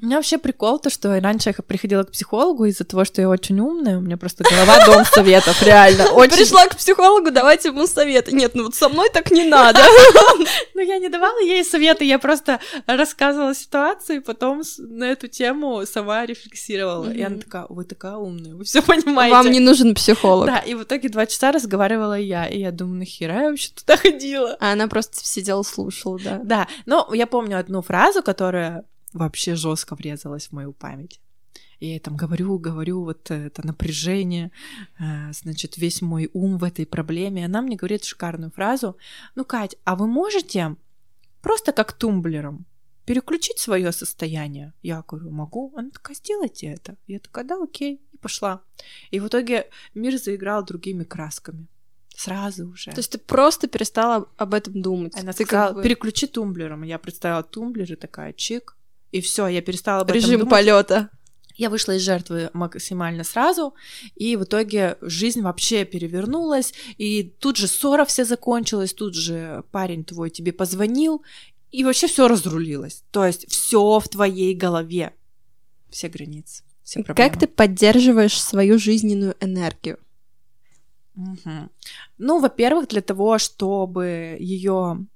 У меня вообще прикол то, что раньше я приходила к психологу из-за того, что я очень умная, у меня просто голова дом советов, реально. Очень... Пришла к психологу, давайте ему советы. Нет, ну вот со мной так не надо. Ну я не давала ей советы, я просто рассказывала ситуацию, и потом на эту тему сама рефлексировала. И она такая, вы такая умная, вы все понимаете. Вам не нужен психолог. Да, и в итоге два часа разговаривала я, и я думаю, нахера я вообще туда ходила? А она просто сидела, слушала, да. Да, но я помню одну фразу, которая вообще жестко врезалась в мою память. Я там говорю, говорю, вот это напряжение, э, значит, весь мой ум в этой проблеме. Она мне говорит шикарную фразу. Ну, Кать, а вы можете просто как тумблером переключить свое состояние? Я говорю, могу. Она такая, сделайте это. Я такая, да, окей. И пошла. И в итоге мир заиграл другими красками. Сразу уже. То есть ты просто перестала об этом думать. Она ты сказала, как бы... переключи тумблером. Я представила тумблер и такая, чик, и все, я перестала об Режим этом думать. полета. Я вышла из жертвы максимально сразу, и в итоге жизнь вообще перевернулась, и тут же ссора вся закончилась, тут же парень твой тебе позвонил, и вообще все разрулилось. То есть все в твоей голове, все границы. Все проблемы. как ты поддерживаешь свою жизненную энергию? Угу. Ну, во-первых, для того, чтобы ее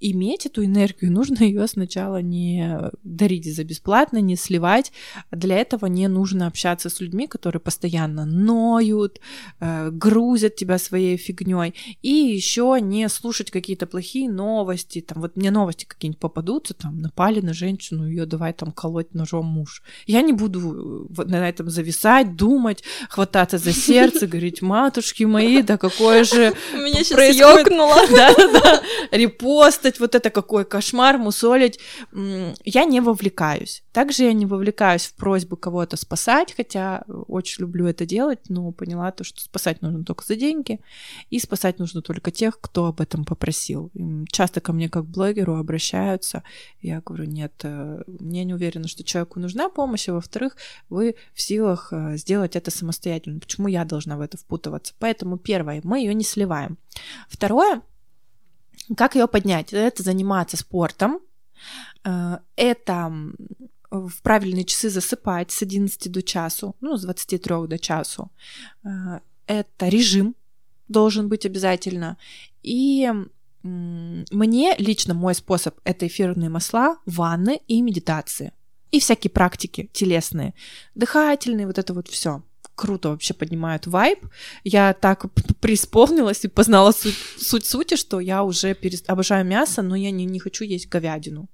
иметь эту энергию, нужно ее сначала не дарить за бесплатно, не сливать. Для этого не нужно общаться с людьми, которые постоянно ноют, э, грузят тебя своей фигней. И еще не слушать какие-то плохие новости. Там вот мне новости какие-нибудь попадутся, там напали на женщину, ее давай там колоть ножом муж. Я не буду э, на этом зависать, думать, хвататься за сердце, говорить, матушки мои, да какое же Меня сейчас ёкнуло. Репост чувствовать вот это какой кошмар, мусолить, я не вовлекаюсь. Также я не вовлекаюсь в просьбу кого-то спасать, хотя очень люблю это делать, но поняла то, что спасать нужно только за деньги, и спасать нужно только тех, кто об этом попросил. Часто ко мне как блогеру обращаются, я говорю, нет, э, я не уверена, что человеку нужна помощь, а во-вторых, вы в силах э, сделать это самостоятельно. Почему я должна в это впутываться? Поэтому первое, мы ее не сливаем. Второе, как ее поднять? Это заниматься спортом, э, это в правильные часы засыпать с 11 до часу, ну, с 23 до часу. Э, это режим должен быть обязательно. И мне лично мой способ — это эфирные масла, ванны и медитации. И всякие практики телесные, дыхательные, вот это вот все круто вообще поднимают вайб. Я так преисполнилась и познала суть, суть сути, что я уже перест... обожаю мясо, но я не, не хочу есть говядину.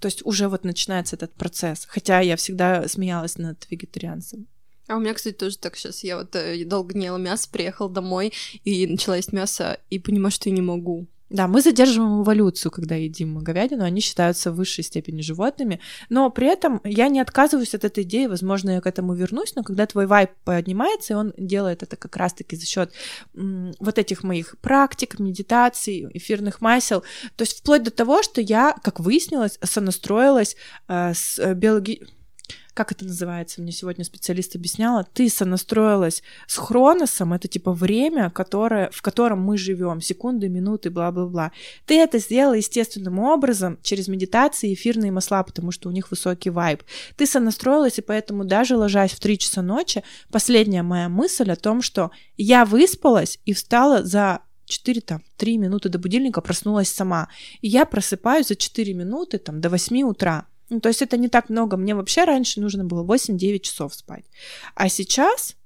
То есть уже вот начинается этот процесс. Хотя я всегда смеялась над вегетарианцем. А у меня, кстати, тоже так сейчас. Я вот э, долго не ела мясо, приехала домой и начала есть мясо, и понимаю, что я не могу. Да, мы задерживаем эволюцию, когда едим говядину, они считаются в высшей степени животными, но при этом я не отказываюсь от этой идеи, возможно, я к этому вернусь, но когда твой вайп поднимается, и он делает это как раз-таки за счет вот этих моих практик, медитаций, эфирных масел, то есть вплоть до того, что я, как выяснилось, сонастроилась э, с э, биологи как это называется, мне сегодня специалист объясняла, ты сонастроилась с хроносом, это типа время, которое, в котором мы живем, секунды, минуты, бла-бла-бла. Ты это сделала естественным образом через медитации и эфирные масла, потому что у них высокий вайб. Ты сонастроилась, и поэтому даже ложась в 3 часа ночи, последняя моя мысль о том, что я выспалась и встала за 4, там, 3 минуты до будильника проснулась сама. И я просыпаюсь за 4 минуты, там, до 8 утра. Ну, то есть это не так много. Мне вообще раньше нужно было 8-9 часов спать. А сейчас,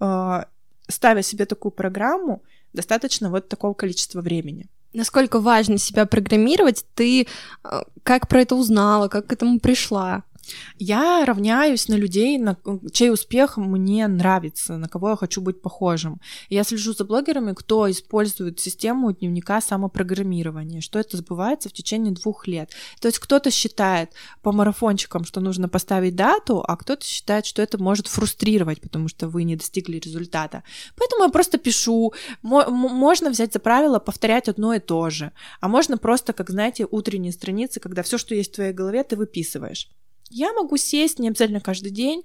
э, ставя себе такую программу, достаточно вот такого количества времени. Насколько важно себя программировать, ты э, как про это узнала, как к этому пришла? Я равняюсь на людей, на чей успех мне нравится, на кого я хочу быть похожим. Я слежу за блогерами, кто использует систему дневника самопрограммирования, что это сбывается в течение двух лет. То есть кто-то считает по марафончикам, что нужно поставить дату, а кто-то считает, что это может фрустрировать, потому что вы не достигли результата. Поэтому я просто пишу. Можно взять за правило повторять одно и то же. А можно просто, как знаете, утренние страницы, когда все, что есть в твоей голове, ты выписываешь. Я могу сесть, не обязательно каждый день,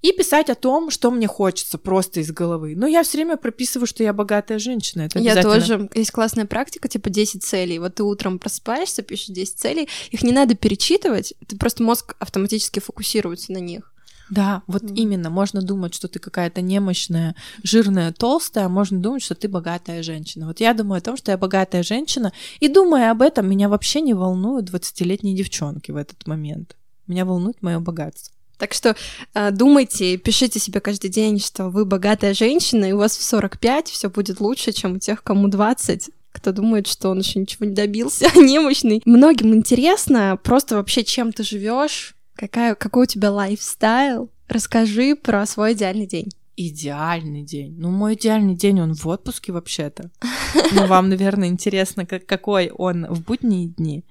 и писать о том, что мне хочется просто из головы. Но я все время прописываю, что я богатая женщина. Это я тоже. Есть классная практика, типа 10 целей. Вот ты утром просыпаешься, пишешь 10 целей, их не надо перечитывать, ты просто мозг автоматически фокусируется на них. Да, вот mm. именно. Можно думать, что ты какая-то немощная, жирная, толстая, а можно думать, что ты богатая женщина. Вот я думаю о том, что я богатая женщина, и думая об этом, меня вообще не волнуют 20-летние девчонки в этот момент. Меня волнует мое богатство. Так что э, думайте, пишите себе каждый день, что вы богатая женщина, и у вас в 45 все будет лучше, чем у тех, кому 20 кто думает, что он еще ничего не добился, немощный. Многим интересно просто вообще, чем ты живешь, какая, какой у тебя лайфстайл. Расскажи про свой идеальный день идеальный день. Ну, мой идеальный день, он в отпуске вообще-то. Ну, вам, наверное, интересно, как, какой он в будние дни.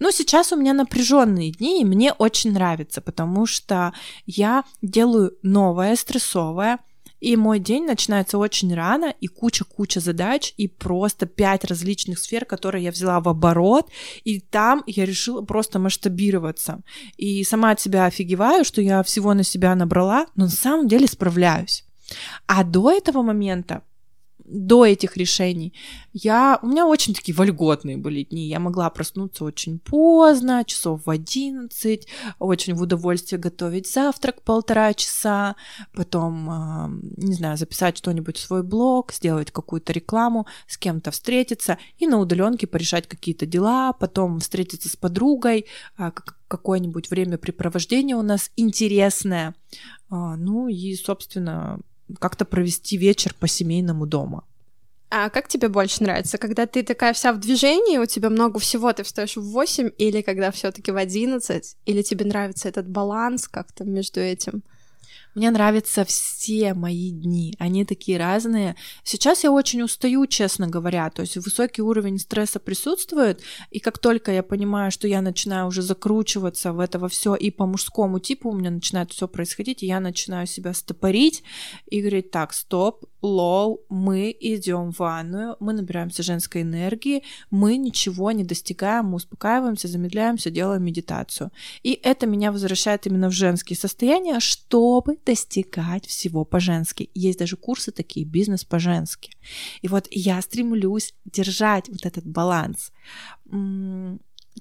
Ну, сейчас у меня напряженные дни, и мне очень нравится, потому что я делаю новое, стрессовое, и мой день начинается очень рано, и куча-куча задач, и просто пять различных сфер, которые я взяла в оборот, и там я решила просто масштабироваться. И сама от себя офигеваю, что я всего на себя набрала, но на самом деле справляюсь. А до этого момента до этих решений я, у меня очень такие вольготные были дни. Я могла проснуться очень поздно, часов в 11, очень в удовольствие готовить завтрак полтора часа, потом, а, не знаю, записать что-нибудь в свой блог, сделать какую-то рекламу, с кем-то встретиться и на удаленке порешать какие-то дела, потом встретиться с подругой, а, какое-нибудь времяпрепровождение у нас интересное. А, ну и, собственно, как-то провести вечер по семейному дома. А как тебе больше нравится, когда ты такая вся в движении, у тебя много всего, ты встаешь в 8, или когда все таки в 11, или тебе нравится этот баланс как-то между этим? Мне нравятся все мои дни, они такие разные. Сейчас я очень устаю, честно говоря, то есть высокий уровень стресса присутствует, и как только я понимаю, что я начинаю уже закручиваться в это все и по мужскому типу у меня начинает все происходить, я начинаю себя стопорить и говорить, так, стоп, лол, мы идем в ванную, мы набираемся женской энергии, мы ничего не достигаем, мы успокаиваемся, замедляемся, делаем медитацию. И это меня возвращает именно в женские состояния, чтобы достигать всего по-женски. Есть даже курсы такие, бизнес по-женски. И вот я стремлюсь держать вот этот баланс.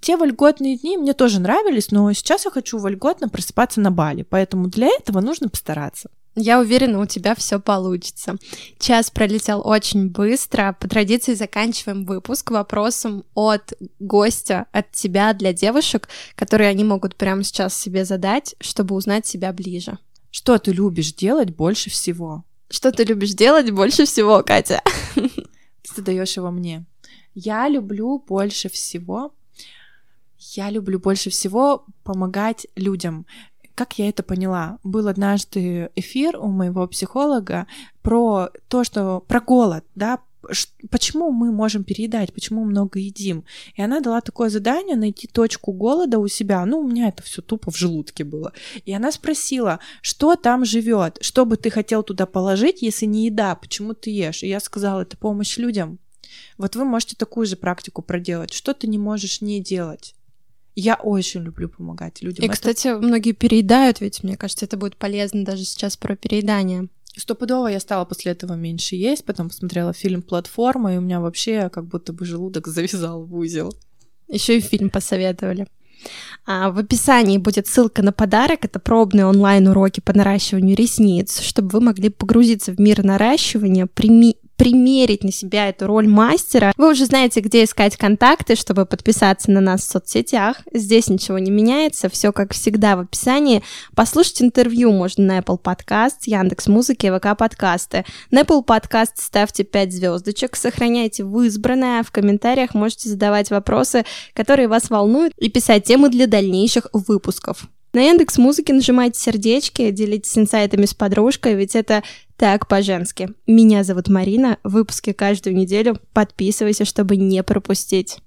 Те вольготные дни мне тоже нравились, но сейчас я хочу вольготно просыпаться на Бали, поэтому для этого нужно постараться. Я уверена, у тебя все получится. Час пролетел очень быстро. По традиции заканчиваем выпуск вопросом от гостя, от тебя для девушек, которые они могут прямо сейчас себе задать, чтобы узнать себя ближе. Что ты любишь делать больше всего? Что ты любишь делать больше всего, Катя? Ты даешь его мне. Я люблю больше всего. Я люблю больше всего помогать людям. Как я это поняла? Был однажды эфир у моего психолога про то, что про голод, да, почему мы можем переедать, почему много едим. И она дала такое задание найти точку голода у себя. Ну, у меня это все тупо в желудке было. И она спросила, что там живет, что бы ты хотел туда положить, если не еда, почему ты ешь? И я сказала, это помощь людям. Вот вы можете такую же практику проделать. Что ты не можешь не делать? Я очень люблю помогать людям. И, это... кстати, многие переедают, ведь мне кажется, это будет полезно даже сейчас про переедание. Стопудово я стала после этого меньше есть, потом посмотрела фильм «Платформа», и у меня вообще как будто бы желудок завязал в узел. Еще и фильм посоветовали. А, в описании будет ссылка на подарок. Это пробные онлайн-уроки по наращиванию ресниц, чтобы вы могли погрузиться в мир наращивания, прими примерить на себя эту роль мастера. Вы уже знаете, где искать контакты, чтобы подписаться на нас в соцсетях. Здесь ничего не меняется, все как всегда в описании. Послушать интервью можно на Apple Podcast, Яндекс Музыки ВК Подкасты. На Apple Podcast ставьте 5 звездочек, сохраняйте в избранное, а в комментариях можете задавать вопросы, которые вас волнуют, и писать темы для дальнейших выпусков. На Яндекс Музыке нажимайте сердечки, делитесь инсайтами с подружкой, ведь это так по-женски. Меня зовут Марина, выпуски каждую неделю. Подписывайся, чтобы не пропустить.